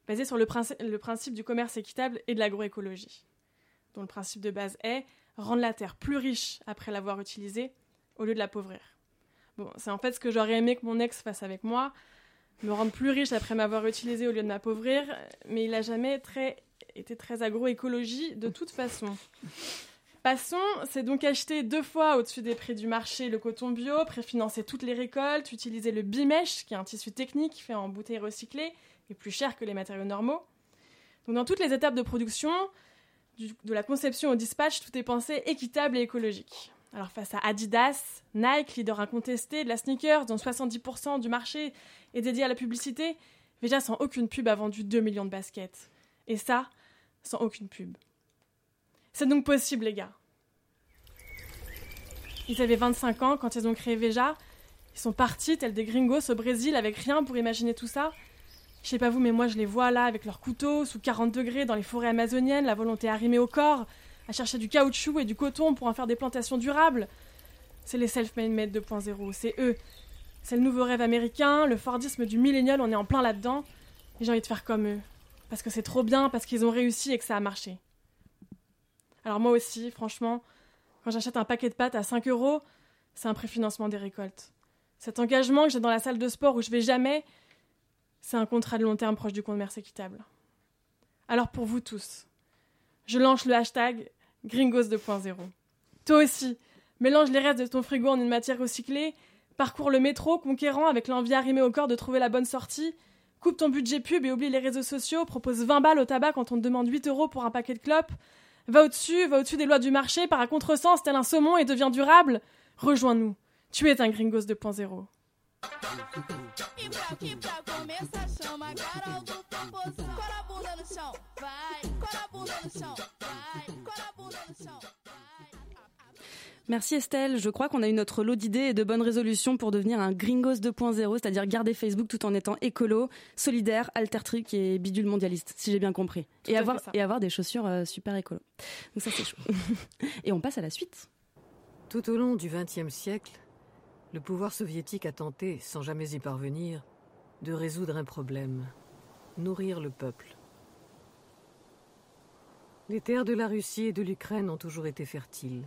basées sur le, princi- le principe du commerce équitable et de l'agroécologie, dont le principe de base est rendre la terre plus riche après l'avoir utilisée au lieu de l'appauvrir. Bon, c'est en fait ce que j'aurais aimé que mon ex fasse avec moi, me rendre plus riche après m'avoir utilisé au lieu de m'appauvrir, mais il a jamais été très agroécologie de toute façon. Passons, c'est donc acheter deux fois au-dessus des prix du marché le coton bio, préfinancer toutes les récoltes, utiliser le bimesh, qui est un tissu technique fait en bouteilles recyclées et plus cher que les matériaux normaux. Donc dans toutes les étapes de production, du- de la conception au dispatch, tout est pensé équitable et écologique. Alors face à Adidas, Nike, leader incontesté de la sneaker, dont 70% du marché est dédié à la publicité, Veja sans aucune pub a vendu 2 millions de baskets. Et ça, sans aucune pub. C'est donc possible, les gars. Ils avaient 25 ans quand ils ont créé Veja. Ils sont partis, tels des gringos, au Brésil, avec rien pour imaginer tout ça. Je sais pas vous, mais moi je les vois là, avec leurs couteaux, sous 40 degrés, dans les forêts amazoniennes, la volonté arrimée au corps, à chercher du caoutchouc et du coton pour en faire des plantations durables. C'est les self-made men 2.0, c'est eux. C'est le nouveau rêve américain, le Fordisme du millénial, on est en plein là-dedans. Et j'ai envie de faire comme eux. Parce que c'est trop bien, parce qu'ils ont réussi et que ça a marché. Alors moi aussi, franchement, quand j'achète un paquet de pâtes à 5 euros, c'est un préfinancement des récoltes. Cet engagement que j'ai dans la salle de sport où je vais jamais, c'est un contrat de long terme proche du commerce équitable. Alors pour vous tous, je lance le hashtag Gringos 2.0. Toi aussi, mélange les restes de ton frigo en une matière recyclée, Parcours le métro, conquérant, avec l'envie arrimée au corps de trouver la bonne sortie. Coupe ton budget pub et oublie les réseaux sociaux. Propose 20 balles au tabac quand on te demande 8 euros pour un paquet de clopes. Va au-dessus, va au-dessus des lois du marché, par un contresens tel un saumon et devient durable. Rejoins-nous. Tu es un Gringos 2.0. Merci Estelle. Je crois qu'on a eu notre lot d'idées et de bonnes résolutions pour devenir un Gringos 2.0, c'est-à-dire garder Facebook tout en étant écolo, solidaire, altertrique et bidule mondialiste, si j'ai bien compris. et avoir, et avoir des chaussures euh, super écolo. Donc ça c'est chaud. et on passe à la suite. Tout au long du XXe siècle, le pouvoir soviétique a tenté, sans jamais y parvenir, de résoudre un problème, nourrir le peuple. Les terres de la Russie et de l'Ukraine ont toujours été fertiles.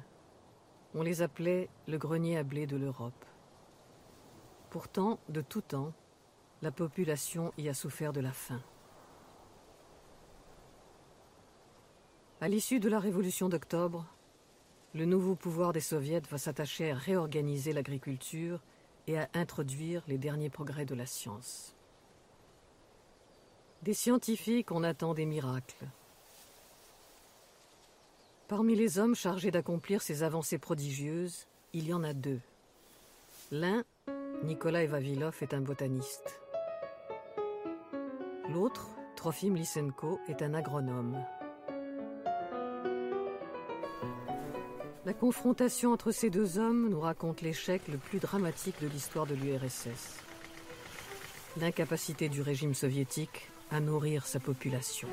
On les appelait le grenier à blé de l'Europe. Pourtant, de tout temps, la population y a souffert de la faim. À l'issue de la révolution d'octobre, le nouveau pouvoir des soviets va s'attacher à réorganiser l'agriculture et à introduire les derniers progrès de la science. Des scientifiques, on attend des miracles. Parmi les hommes chargés d'accomplir ces avancées prodigieuses, il y en a deux. L'un, Nikolai Vavilov, est un botaniste. L'autre, Trofim Lysenko, est un agronome. La confrontation entre ces deux hommes nous raconte l'échec le plus dramatique de l'histoire de l'URSS. L'incapacité du régime soviétique à nourrir sa population.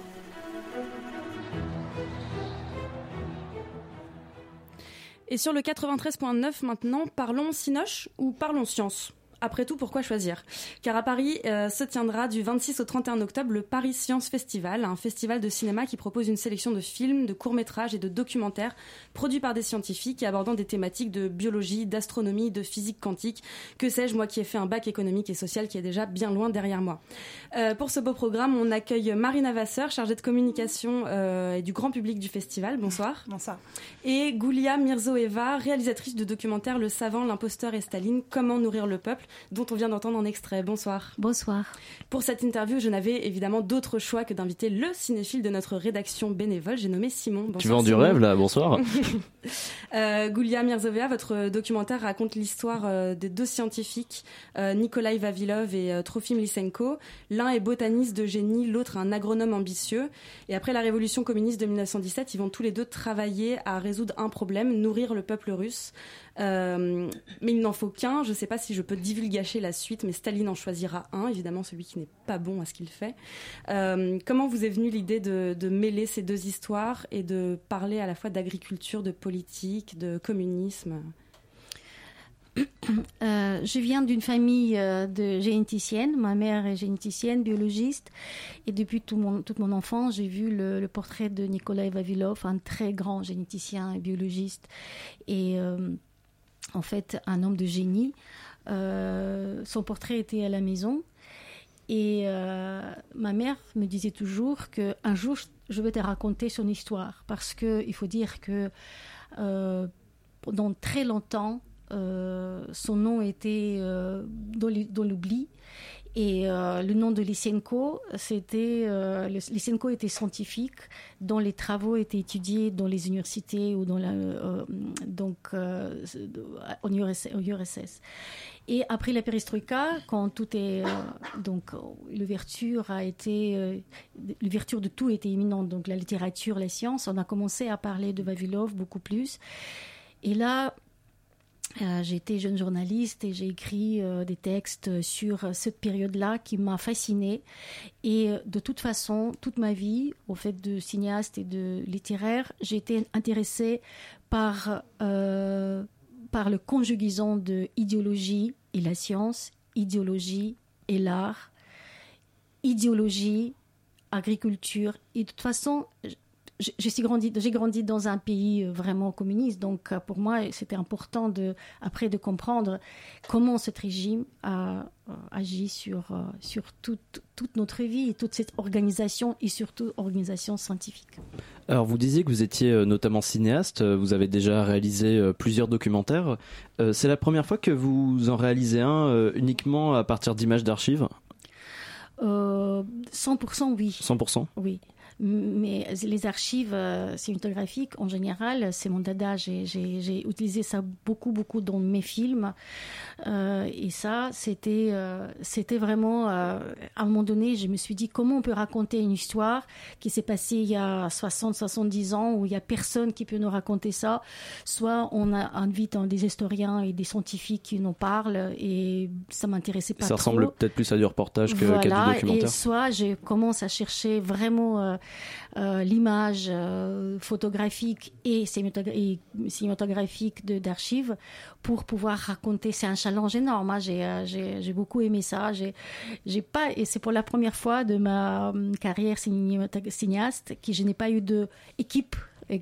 Et sur le 93.9 maintenant, parlons Cinoche ou parlons science? Après tout, pourquoi choisir? Car à Paris euh, se tiendra du 26 au 31 octobre le Paris Science Festival, un festival de cinéma qui propose une sélection de films, de courts-métrages et de documentaires produits par des scientifiques et abordant des thématiques de biologie, d'astronomie, de physique quantique. Que sais-je, moi qui ai fait un bac économique et social qui est déjà bien loin derrière moi. Euh, pour ce beau programme, on accueille Marina Vasseur, chargée de communication euh, et du grand public du festival. Bonsoir. Bonsoir. Et Goulia Mirzoeva, réalisatrice de documentaire Le Savant, l'imposteur et Staline, Comment nourrir le peuple dont on vient d'entendre un extrait. Bonsoir. Bonsoir. Pour cette interview, je n'avais évidemment d'autre choix que d'inviter le cinéphile de notre rédaction bénévole. J'ai nommé Simon. Bonsoir, tu vends du rêve là, bonsoir. euh, Goulia Mirzovea, votre documentaire raconte l'histoire euh, des deux scientifiques, euh, Nikolai Vavilov et euh, Trofim Lysenko. L'un est botaniste de génie, l'autre un agronome ambitieux. Et après la révolution communiste de 1917, ils vont tous les deux travailler à résoudre un problème, nourrir le peuple russe. Euh, mais il n'en faut qu'un. Je ne sais pas si je peux divulgacher la suite, mais Staline en choisira un, évidemment celui qui n'est pas bon à ce qu'il fait. Euh, comment vous est venue l'idée de, mêler ces deux histoires et de parler à la fois d'agriculture, de politique, de communisme? Euh, je viens d'une famille de généticiennes. Ma mère est généticienne, biologiste. Et depuis toute mon enfance, j'ai vu le, portrait de Nikolai Vavilov, un très grand généticien et biologiste. Et en fait, un homme de génie. Euh, son portrait était à la maison. Et euh, ma mère me disait toujours qu'un jour, je vais te raconter son histoire. Parce qu'il faut dire que euh, pendant très longtemps, son nom était dans l'oubli. Et euh, le nom de Lysenko, c'était euh, Lysenko était scientifique dont les travaux étaient étudiés dans les universités ou dans la euh, donc au URSS, URSS. Et après la perestroïka, quand tout est donc l'ouverture a été l'ouverture de tout était imminente, donc la littérature, la science, on a commencé à parler de Vavilov beaucoup plus. Et là, euh, j'ai été jeune journaliste et j'ai écrit euh, des textes sur cette période-là qui m'a fascinée. Et euh, de toute façon, toute ma vie, au fait de cinéaste et de littéraire, j'ai été intéressée par, par le conjugaison de idéologie et la science, idéologie et l'art, idéologie, agriculture. Et de toute façon, j'ai grandi, dans un pays vraiment communiste, donc pour moi c'était important de, après de comprendre comment ce régime a agi sur, sur toute, toute notre vie et toute cette organisation et surtout organisation scientifique. Alors vous disiez que vous étiez euh, notamment cinéaste, euh, vous avez déjà réalisé euh, plusieurs documentaires. C'est la première fois que vous en réalisez un uniquement à partir d'images d'archives? 100% oui. 100% Oui mais les archives euh, cinématographiques, en général, c'est mon dada. J'ai utilisé ça beaucoup, beaucoup dans mes films. Euh, et ça, c'était euh, c'était vraiment, à un moment donné, je me suis dit, comment on peut raconter une histoire qui s'est passée il y a 60, 70 ans, où il n'y a personne qui peut nous raconter ça? Soit on invite des historiens et des scientifiques qui nous parlent, et ça m'intéressait pas ça trop. Ça ressemble peut-être plus à du reportage qu'à du documentaire. Et soit je commence à chercher vraiment l'image euh, photographique et cinématographique d'archives pour pouvoir raconter. C'est un challenge énorme. Hein. Euh, j'ai beaucoup aimé ça. J'ai pas et c'est pour la première fois de ma carrière cinéaste que je n'ai pas eu de équipe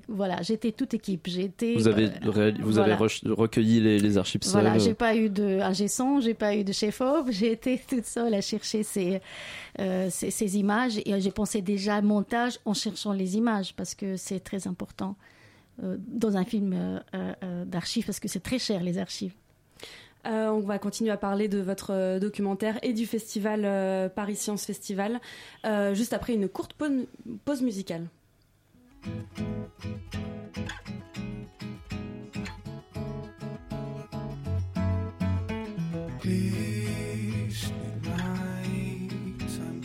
voilà, j'étais toute équipe. J'étais. Vous avez, vous avez recueilli les, archives seules. Voilà, j'ai pas eu de ingé son, j'ai pas eu de chef-op. J'ai été toute seule à chercher ces, euh, ces, images et j'ai pensé déjà montage en cherchant les images parce que c'est très important euh, dans un film euh, d'archives parce que c'est très cher les archives. on va continuer à parler de votre documentaire et du festival Paris Science Festival juste après une courte pause musicale. This night I'm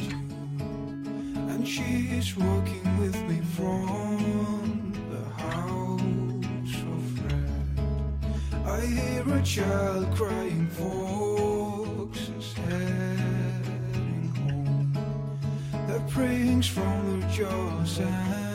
and she's walking with me from the house of red. I hear a child crying folks is heading home. The prings from the jaws and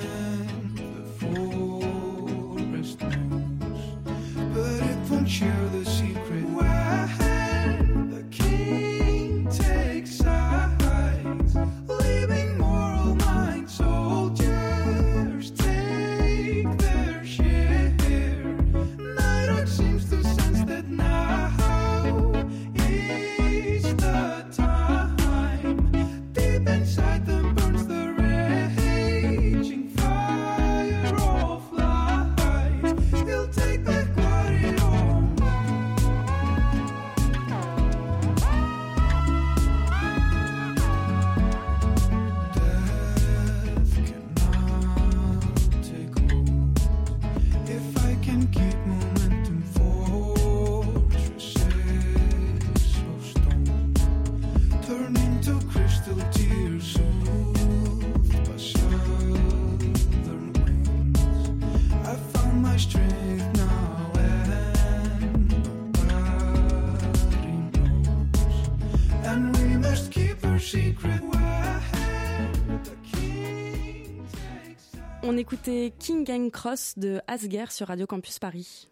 On écoutait King Gang Cross de Asger sur Radio Campus Paris.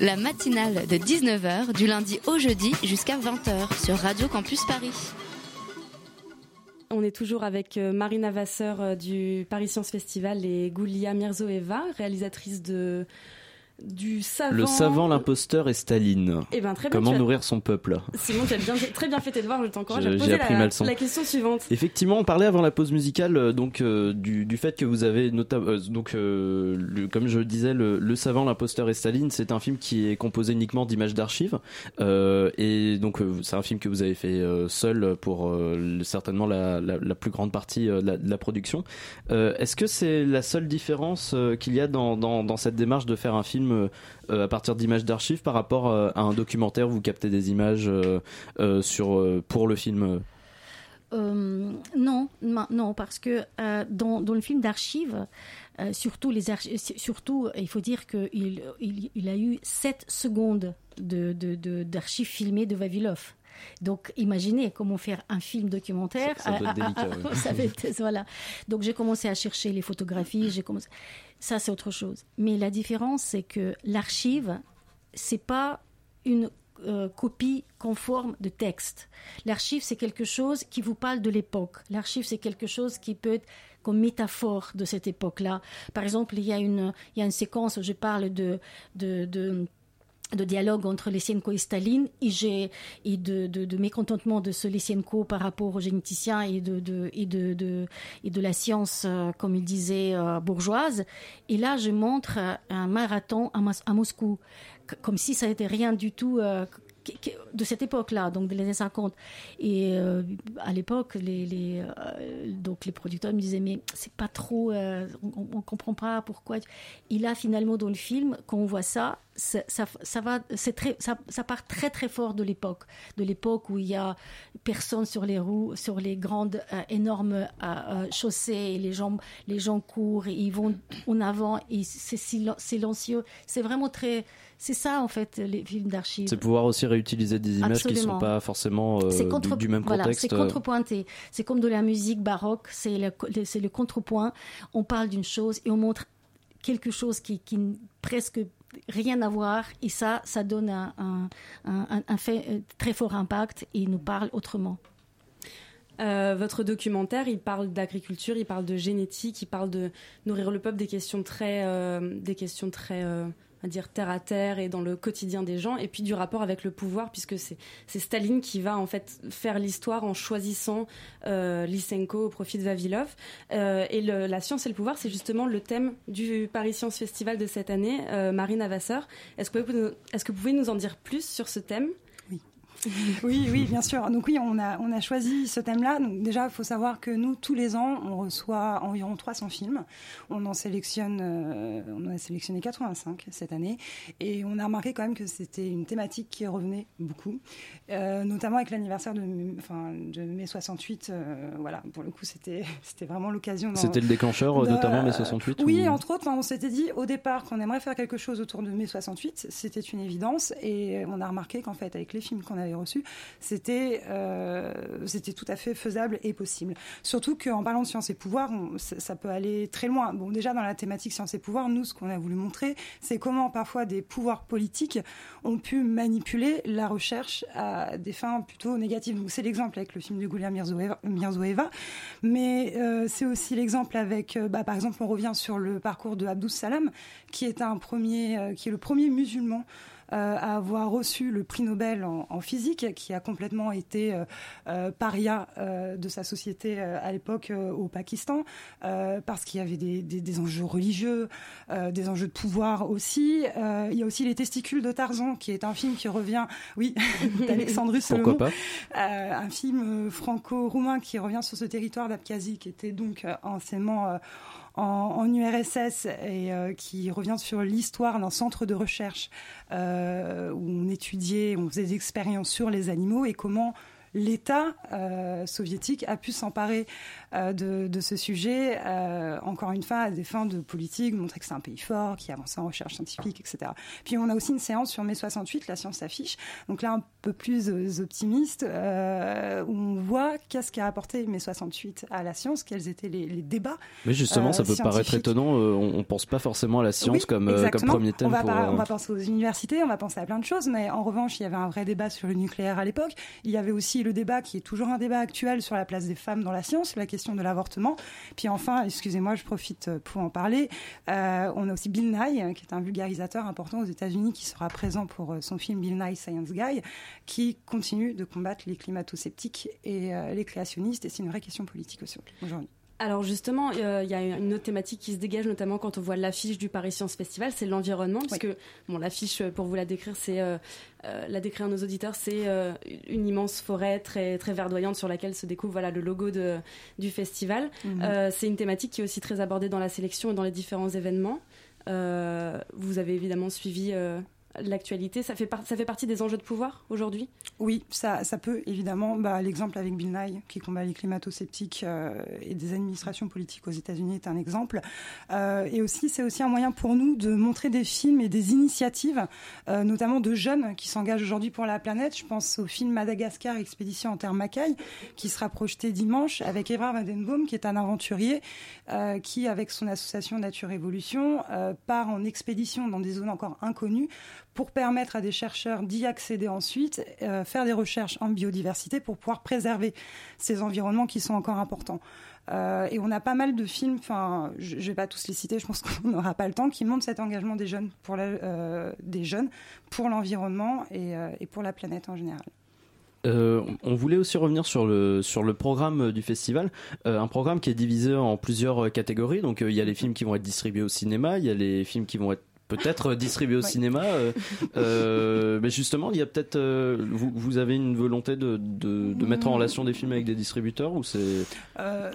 La matinale de 19h du lundi au jeudi jusqu'à 20h sur Radio Campus Paris. On est toujours avec euh, Marina Vasseur euh, du Paris Science Festival et Goulia Mirzoeva, réalisatrice de du savant. Le savant, l'imposteur et Staline. Eh ben, très bien, Comment as- nourrir son peuple Simon, tu as bien, très bien fait tes devoirs, je t'encourage à J'ai- poser la, la question suivante. Effectivement, on parlait avant la pause musicale euh, donc euh, du, du fait que vous avez notamment donc euh, le- comme je disais le, le savant l'imposteur et Staline c'est un film qui est composé uniquement d'images d'archives et donc c'est un film que vous avez fait seul pour certainement la, la, la plus grande partie de, la, de production. Est-ce que c'est la seule différence qu'il y a dans, dans, dans cette démarche de faire un film euh, euh, à partir d'images d'archives par rapport euh, à un documentaire où vous captez des images sur pour le film non, non, parce que dans, dans le film d'archives, surtout surtout, il faut dire qu'il il, il a eu 7 secondes de, de, d'archives filmées de Vavilov. Donc, imaginez comment faire un film documentaire. Ça- ça doit être délicat, ouais. ça va être- voilà. Donc, j'ai commencé à chercher les photographies. J'ai commencé. Ça, c'est autre chose. Mais la différence, c'est que l'archive, c'est pas une euh, copie conforme de texte. L'archive, c'est quelque chose qui vous parle de l'époque. L'archive, c'est quelque chose qui peut être comme métaphore de cette époque-là. Par exemple, il y a une, il y a une séquence où je parle de, de, de de dialogue entre Lysenko et Staline et, j'ai, et de, de, de mécontentement de ce Lysenko par rapport aux généticiens et de, de, et de, de, et de la science, euh, comme il disait, euh, bourgeoise. Et là, je montre euh, un marathon à, Mos- à Moscou, comme si ça n'était rien du tout euh, de cette époque-là, donc des années 50. Et euh, à l'époque, les, euh, les producteurs me disaient, mais c'est pas trop, euh, on, on comprend pas pourquoi. Et là, finalement, dans le film, quand on voit ça, ça, va, c'est très, ça, part très très fort de l'époque, de l'époque où il y a personne sur les roues, sur les grandes énormes chaussées, et les gens, les gens courent, et ils vont en avant, et c'est silen- silencieux. C'est vraiment très, c'est ça en fait les films d'archives. C'est pouvoir aussi réutiliser des images qui Absolument. sont pas forcément euh, du, même voilà, contexte. c'est contrepointé. C'est comme de la musique baroque, c'est le, contrepoint. On parle d'une chose et on montre quelque chose qui, qui presque rien à voir et ça, ça donne un, un, un- un fait euh, très fort impact et nous parle autrement. Euh, votre documentaire, il parle d'agriculture, il parle de génétique, il parle de nourrir le peuple, des questions très, euh, des questions très, euh, on va dire terre à terre et dans le quotidien des gens, et puis du rapport avec le pouvoir, puisque c'est Staline qui va en fait faire l'histoire en choisissant euh, Lysenko au profit de Vavilov. Euh, et la science et le pouvoir, c'est justement le thème du Paris Science Festival de cette année. Euh, Marine Avasseur, est-ce que, est-ce que vous pouvez nous en dire plus sur ce thème? Oui, oui, bien sûr. Donc oui, on a, on a choisi ce thème-là. Donc déjà, il faut savoir que nous, tous les ans, on reçoit environ 300 films. On en sélectionne, euh, on en a sélectionné 85 cette année. Et on a remarqué quand même que c'était une thématique qui revenait beaucoup, Euh, notamment avec l'anniversaire de, enfin, de mai 68. euh, voilà, pour le coup, c'était, c'était vraiment l'occasion. C'était le déclencheur, de- notamment mai 68 Oui, ou- entre autres, on s'était dit au départ qu'on aimerait faire quelque chose autour de mai 68. C'était une évidence. Et on a remarqué qu'en fait, avec les films qu'on avait c'était, euh, c'était tout à fait faisable et possible. Surtout qu'en parlant de science et pouvoir, ça peut aller très loin. Bon, déjà, dans la thématique science et pouvoir, nous, ce qu'on a voulu montrer, c'est comment parfois des pouvoirs politiques ont pu manipuler la recherche à des fins plutôt négatives. C'est l'exemple avec le film de Gulia Mirzoeva, mais euh, c'est aussi l'exemple avec, euh, bah, par exemple, on revient sur le parcours de Abdus Salam, qui est un premier, qui est le premier musulman à avoir reçu le prix Nobel en, en physique, qui a complètement été euh, euh, paria euh, de sa société euh, à l'époque euh, au Pakistan, euh, parce qu'il y avait des, des- des enjeux religieux, euh, des enjeux de pouvoir aussi. Euh, il y a aussi Les Testicules de Tarzan, qui est un film qui revient, oui, d'Alexandre Pourquoi pas? Euh, un film euh, franco-roumain qui revient sur ce territoire d'Abkhazie, qui était donc euh, anciennement euh, en, URSS et euh, qui revient sur l'histoire d'un centre de recherche euh, où on étudiait, on faisait des expériences sur les animaux et comment l'État euh, soviétique a pu s'emparer euh, de, de ce sujet, euh, encore une fois, à des fins de politique, montrer que c'est un pays fort, qui avance en recherche scientifique, etc. Puis on a aussi une séance sur mai 68, la science s'affiche, donc là un peu plus optimiste, où on voit qu'est-ce qu'a apporté mai 68 à la science, quels étaient les, les débats. Mais justement, ça peut paraître étonnant. on, on pense pas forcément à la science Oui, comme, premier thème On va, pour. on va penser aux universités, on va penser à plein de choses, mais en revanche, il y avait un vrai débat sur le nucléaire à l'époque. Il y avait aussi le débat qui est toujours un débat actuel sur la place des femmes dans la science, la question de l'avortement. Puis enfin, excusez-moi, je profite euh, pour en parler. euh, on a aussi Bill Nye, euh, qui est un vulgarisateur important aux États-Unis, qui sera présent pour son film Bill Nye Science Guy, qui continue de combattre les climato-sceptiques et les créationnistes. Et c'est une vraie question politique aussi aujourd'hui. Alors justement, euh, il y a une autre thématique qui se dégage, notamment quand on voit l'affiche du Paris Science Festival, c'est l'environnement, puisque bon, l'affiche, pour vous la décrire, c'est euh, euh, la décrire à nos auditeurs, c'est euh, une immense forêt très très verdoyante sur laquelle se découvre voilà le logo de, du festival. Mhm. Euh, c'est une thématique qui est aussi très abordée dans la sélection et dans les différents événements. Euh, vous avez évidemment suivi euh, l'actualité. Ça fait ça fait partie des enjeux de pouvoir aujourd'hui? Oui, ça, ça peut évidemment. Bah, L'exemple avec Bill Nye, qui combat les climato-sceptiques euh, et des administrations politiques aux États-Unis, est un exemple. Euh, et aussi, c'est aussi un moyen pour nous de montrer des films et des initiatives, euh, notamment de jeunes qui s'engagent aujourd'hui pour la planète. Je pense au film Madagascar, Expédition en terre Macaille, qui sera projeté dimanche avec Evrard Vandenbaum, qui est un aventurier qui, avec son association Nature Évolution, part en expédition dans des zones encore inconnues pour permettre à des chercheurs d'y accéder ensuite, euh, faire des recherches en biodiversité pour pouvoir préserver ces environnements qui sont encore importants. Euh, et on a pas mal de films, enfin, je ne vais pas tous les citer, je pense qu'on n'aura pas le temps, qui montrent cet engagement des jeunes pour, la- euh, des jeunes pour l'environnement et, pour la planète en général. On voulait aussi revenir sur le sur le programme du festival, un programme qui est divisé en plusieurs catégories. Donc il y a les films qui vont être distribués au cinéma, il y a les films qui vont être peut-être distribués au Ouais. cinéma. euh, euh, mais justement, il y a peut-être euh, vous, vous avez une volonté de, de, de mettre en relation des films avec des distributeurs ou c'est Euh,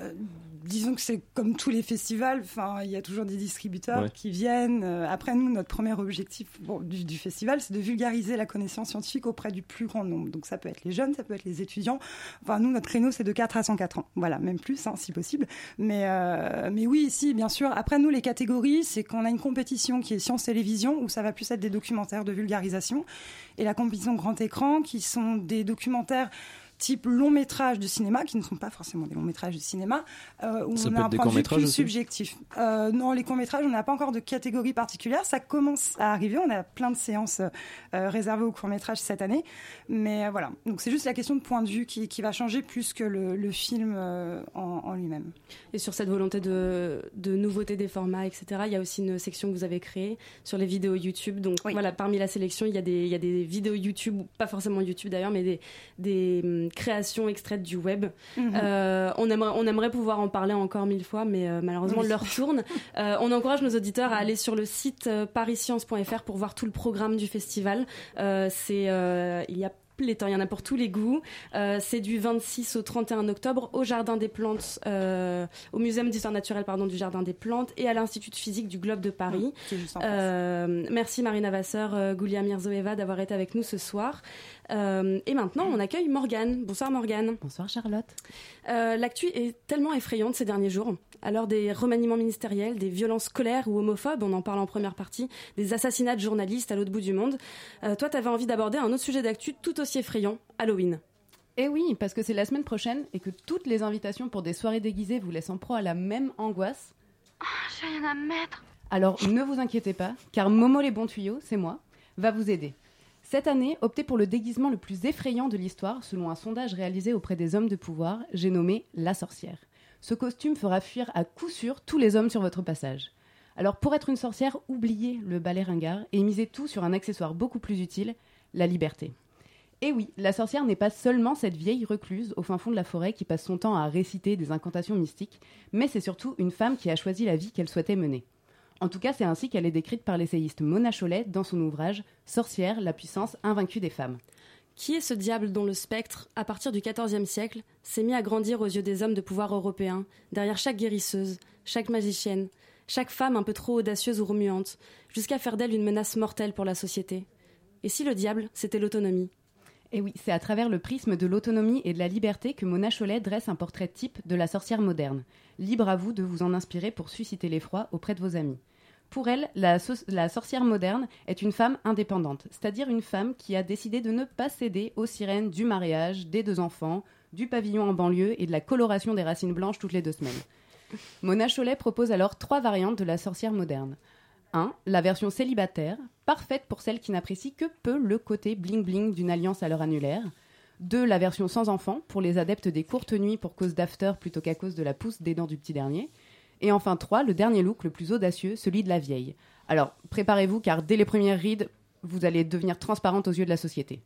disons que c'est comme tous les festivals, enfin, il y a toujours des distributeurs Ouais. qui viennent. Euh, Après, nous, notre premier objectif bon, du, du festival, c'est de vulgariser la connaissance scientifique auprès du plus grand nombre. Donc, ça peut être les jeunes, ça peut être les étudiants. Enfin, nous, notre créneau, c'est de 4 à 104 ans. Voilà, même plus, hein, si possible. Mais, euh, mais oui, si, bien sûr. Après, nous, les catégories, c'est qu'on a une compétition qui est science-télévision, où ça va plus être des documentaires de vulgarisation, et la compétition grand écran, qui sont des documentaires type long métrage de cinéma, qui ne sont pas forcément des longs métrages de cinéma, euh, où Ça on a un point de vue plus subjectif. Euh, non, les courts métrages, on n'a pas encore de catégorie particulière. Ça commence à arriver. On a plein de séances euh, réservées aux courts métrages cette année, mais euh, voilà. Donc c'est juste la question de point de vue qui, qui va changer plus que le, le film euh, en, en lui-même. Et sur cette volonté de, de nouveauté des formats, etc., il y a aussi une section que vous avez créée sur les vidéos YouTube. Donc voilà, parmi la sélection, il y, a des, il y a des vidéos YouTube, ou pas forcément YouTube d'ailleurs, mais des, des créations extraites du web. Mhm. Euh, on, aimerait, on aimerait pouvoir en parler encore mille fois, mais euh, malheureusement, Oui. l'heure tourne. Euh, on encourage nos auditeurs à aller sur le site pariscience.fr pour voir tout le programme du festival. C'est, il y a pléthore, il y en a pour tous les goûts. Euh, c'est du 26 au 31 octobre au Jardin des Plantes, euh, au Muséum d'histoire naturelle pardon, du Jardin des Plantes et à l'Institut de physique du Globe de Paris. C'est juste en face. Euh, merci Marina Vasseur, euh, Goulia Mirzoeva d'avoir été avec nous ce soir. Euh, et maintenant, on accueille Morgane. Bonsoir Morgane. Bonsoir Charlotte. Euh, L'actu est tellement effrayante ces derniers jours. L'heure des remaniements ministériels, des violences scolaires ou homophobes, on en parle en première partie, des assassinats de journalistes à l'autre bout du monde. Euh, toi, tu avais envie d'aborder un autre sujet d'actu tout aussi effrayant, Halloween. Eh oui, parce que c'est la semaine prochaine et que toutes les invitations pour des soirées déguisées vous laissent en proie à la même angoisse. J'ai rien à mettre. Alors ne vous inquiétez pas, car Momo les bons tuyaux, c'est moi, va vous aider. Cette année, optez pour le déguisement le plus effrayant de l'histoire, selon un sondage réalisé auprès des hommes de pouvoir, j'ai nommé la sorcière. Ce costume fera fuir à coup sûr tous les hommes sur votre passage. Alors pour être une sorcière, oubliez le balai ringard et misez tout sur un accessoire beaucoup plus utile, la liberté. Et oui, la sorcière n'est pas seulement cette vieille recluse au fin fond de la forêt qui passe son temps à réciter des incantations mystiques, mais c'est surtout une femme qui a choisi la vie qu'elle souhaitait mener. En tout cas, c'est ainsi qu'elle est décrite par l'essayiste Mona Chollet dans son ouvrage Sorcière, la puissance invaincue des femmes. Qui est ce diable dont le spectre, à partir du XIVe siècle, s'est mis à grandir aux yeux des hommes de pouvoir européens, derrière chaque guérisseuse, chaque magicienne, chaque femme un peu trop audacieuse ou remuante, jusqu'à faire d'elle une menace mortelle pour la société? Et si le diable, c'était l'autonomie? Et oui, c'est à travers le prisme de l'autonomie et de la liberté que Mona Chollet dresse un portrait type de la sorcière moderne. Libre à vous de vous en inspirer pour susciter l'effroi auprès de vos amis. Pour elle, la, so- la sorcière moderne est une femme indépendante, c'est-à-dire une femme qui a décidé de ne pas céder aux sirènes du mariage, des deux enfants, du pavillon en banlieue et de la coloration des racines blanches toutes les deux semaines. Mona Chollet propose alors trois variantes de la sorcière moderne. 1. La version célibataire, parfaite pour celles qui n'apprécient que peu le côté bling-bling d'une alliance à leur annulaire. 2. La version sans enfant, pour les adeptes des courtes nuits pour cause d'after plutôt qu'à cause de la pousse des dents du petit dernier. Et enfin 3. Le dernier look le plus audacieux, celui de la vieille. Alors, préparez-vous car dès les premières rides, vous allez devenir transparente aux yeux de la société.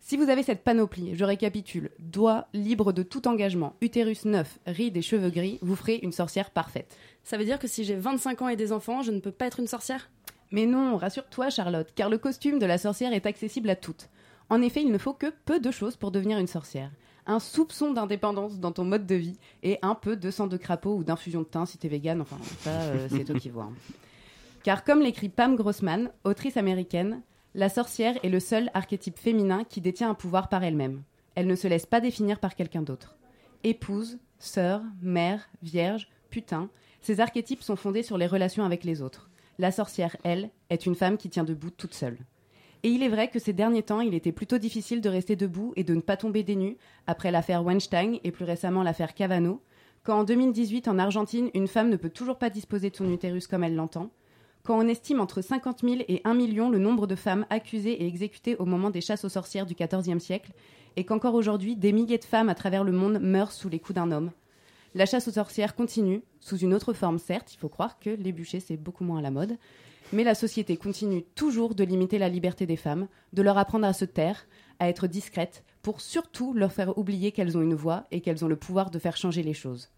Si vous avez cette panoplie, je récapitule, doigts libres de tout engagement, utérus neuf, rides et cheveux gris, vous ferez une sorcière parfaite. Ça veut dire que si j'ai 25 ans et des enfants, je ne peux pas être une sorcière? Mais non, rassure-toi Charlotte, car le costume de la sorcière est accessible à toutes. En effet, il ne faut que peu de choses pour devenir une sorcière. Un soupçon d'indépendance dans ton mode de vie et un peu de sang de crapaud ou d'infusion de thym si t'es vegan, enfin ça euh, c'est toi qui vois. hein. Car comme l'écrit Pam Grossman, autrice américaine, la sorcière est le seul archétype féminin qui détient un pouvoir par elle-même. Elle ne se laisse pas définir par quelqu'un d'autre. Épouse, sœur, mère, vierge, putain, ces archétypes sont fondés sur les relations avec les autres. La sorcière, elle, est une femme qui tient debout toute seule. Et il est vrai que ces derniers temps, il était plutôt difficile de rester debout et de ne pas tomber des après l'affaire Weinstein et plus récemment l'affaire Cavano, quand en 2018 en Argentine, une femme ne peut toujours pas disposer de son utérus comme elle l'entend, Quand on estime entre 50 000 et 1 million le nombre de femmes accusées et exécutées au moment des chasses aux sorcières du XIVe siècle, et qu'encore aujourd'hui, des milliers de femmes à travers le monde meurent sous les coups d'un homme, la chasse aux sorcières continue, sous une autre forme certes, il faut croire que les bûchers c'est beaucoup moins à la mode, mais la société continue toujours de limiter la liberté des femmes, de leur apprendre à se taire, à être discrètes, pour surtout leur faire oublier qu'elles ont une voix et qu'elles ont le pouvoir de faire changer les choses.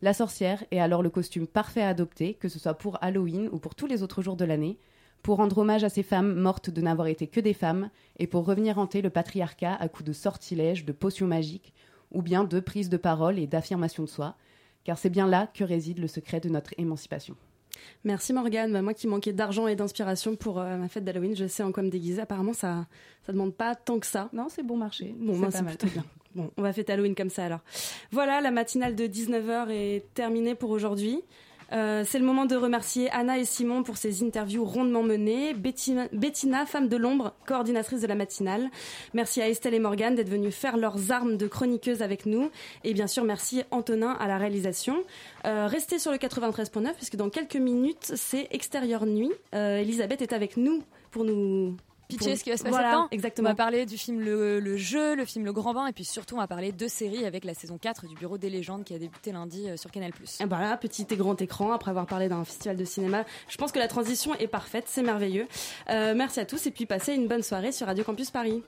La sorcière est alors le costume parfait à adopter, que ce soit pour Halloween ou pour tous les autres jours de l'année, pour rendre hommage à ces femmes mortes de n'avoir été que des femmes, et pour revenir hanter le patriarcat à coups de sortilèges, de potions magiques, ou bien de prise de parole et d'affirmation de soi, car c'est bien là que réside le secret de notre émancipation. Merci Morgane. Bah, moi qui manquais d'argent et d'inspiration pour euh, ma fête d'Halloween, je sais en quoi me déguiser. Apparemment, ça ça demande pas tant que ça. Non, c'est bon marché. Bon, C'est moi, pas c'est mal. plutôt bien. Bon, on va fêter Halloween comme ça alors. Voilà, la matinale de 19h est terminée pour aujourd'hui. Euh, c'est le moment de remercier Anna et Simon pour ces interviews rondement menées. Bettina, femme de l'ombre, coordinatrice de la matinale. Merci à Estelle et Morgane d'être venues faire leurs armes de chroniqueuses avec nous. Et bien sûr, merci Antonin à la réalisation. Euh, restez sur le 93.9 puisque dans quelques minutes, c'est Extérieur Nuit. Euh, Elisabeth est avec nous pour nous... pitcher ce qui va se passer Voilà, dedans. exactement. On va parler du film le, le Jeu, le film Le Grand Bain, et puis surtout on va parler de séries avec la saison 4 du Bureau des légendes qui a débuté lundi euh, sur Canal+. Et voilà, petit et grand écran, après avoir parlé d'un festival de cinéma. Je pense que la transition est parfaite, c'est merveilleux. Euh, merci à tous et puis passez une bonne soirée sur Radio Campus Paris.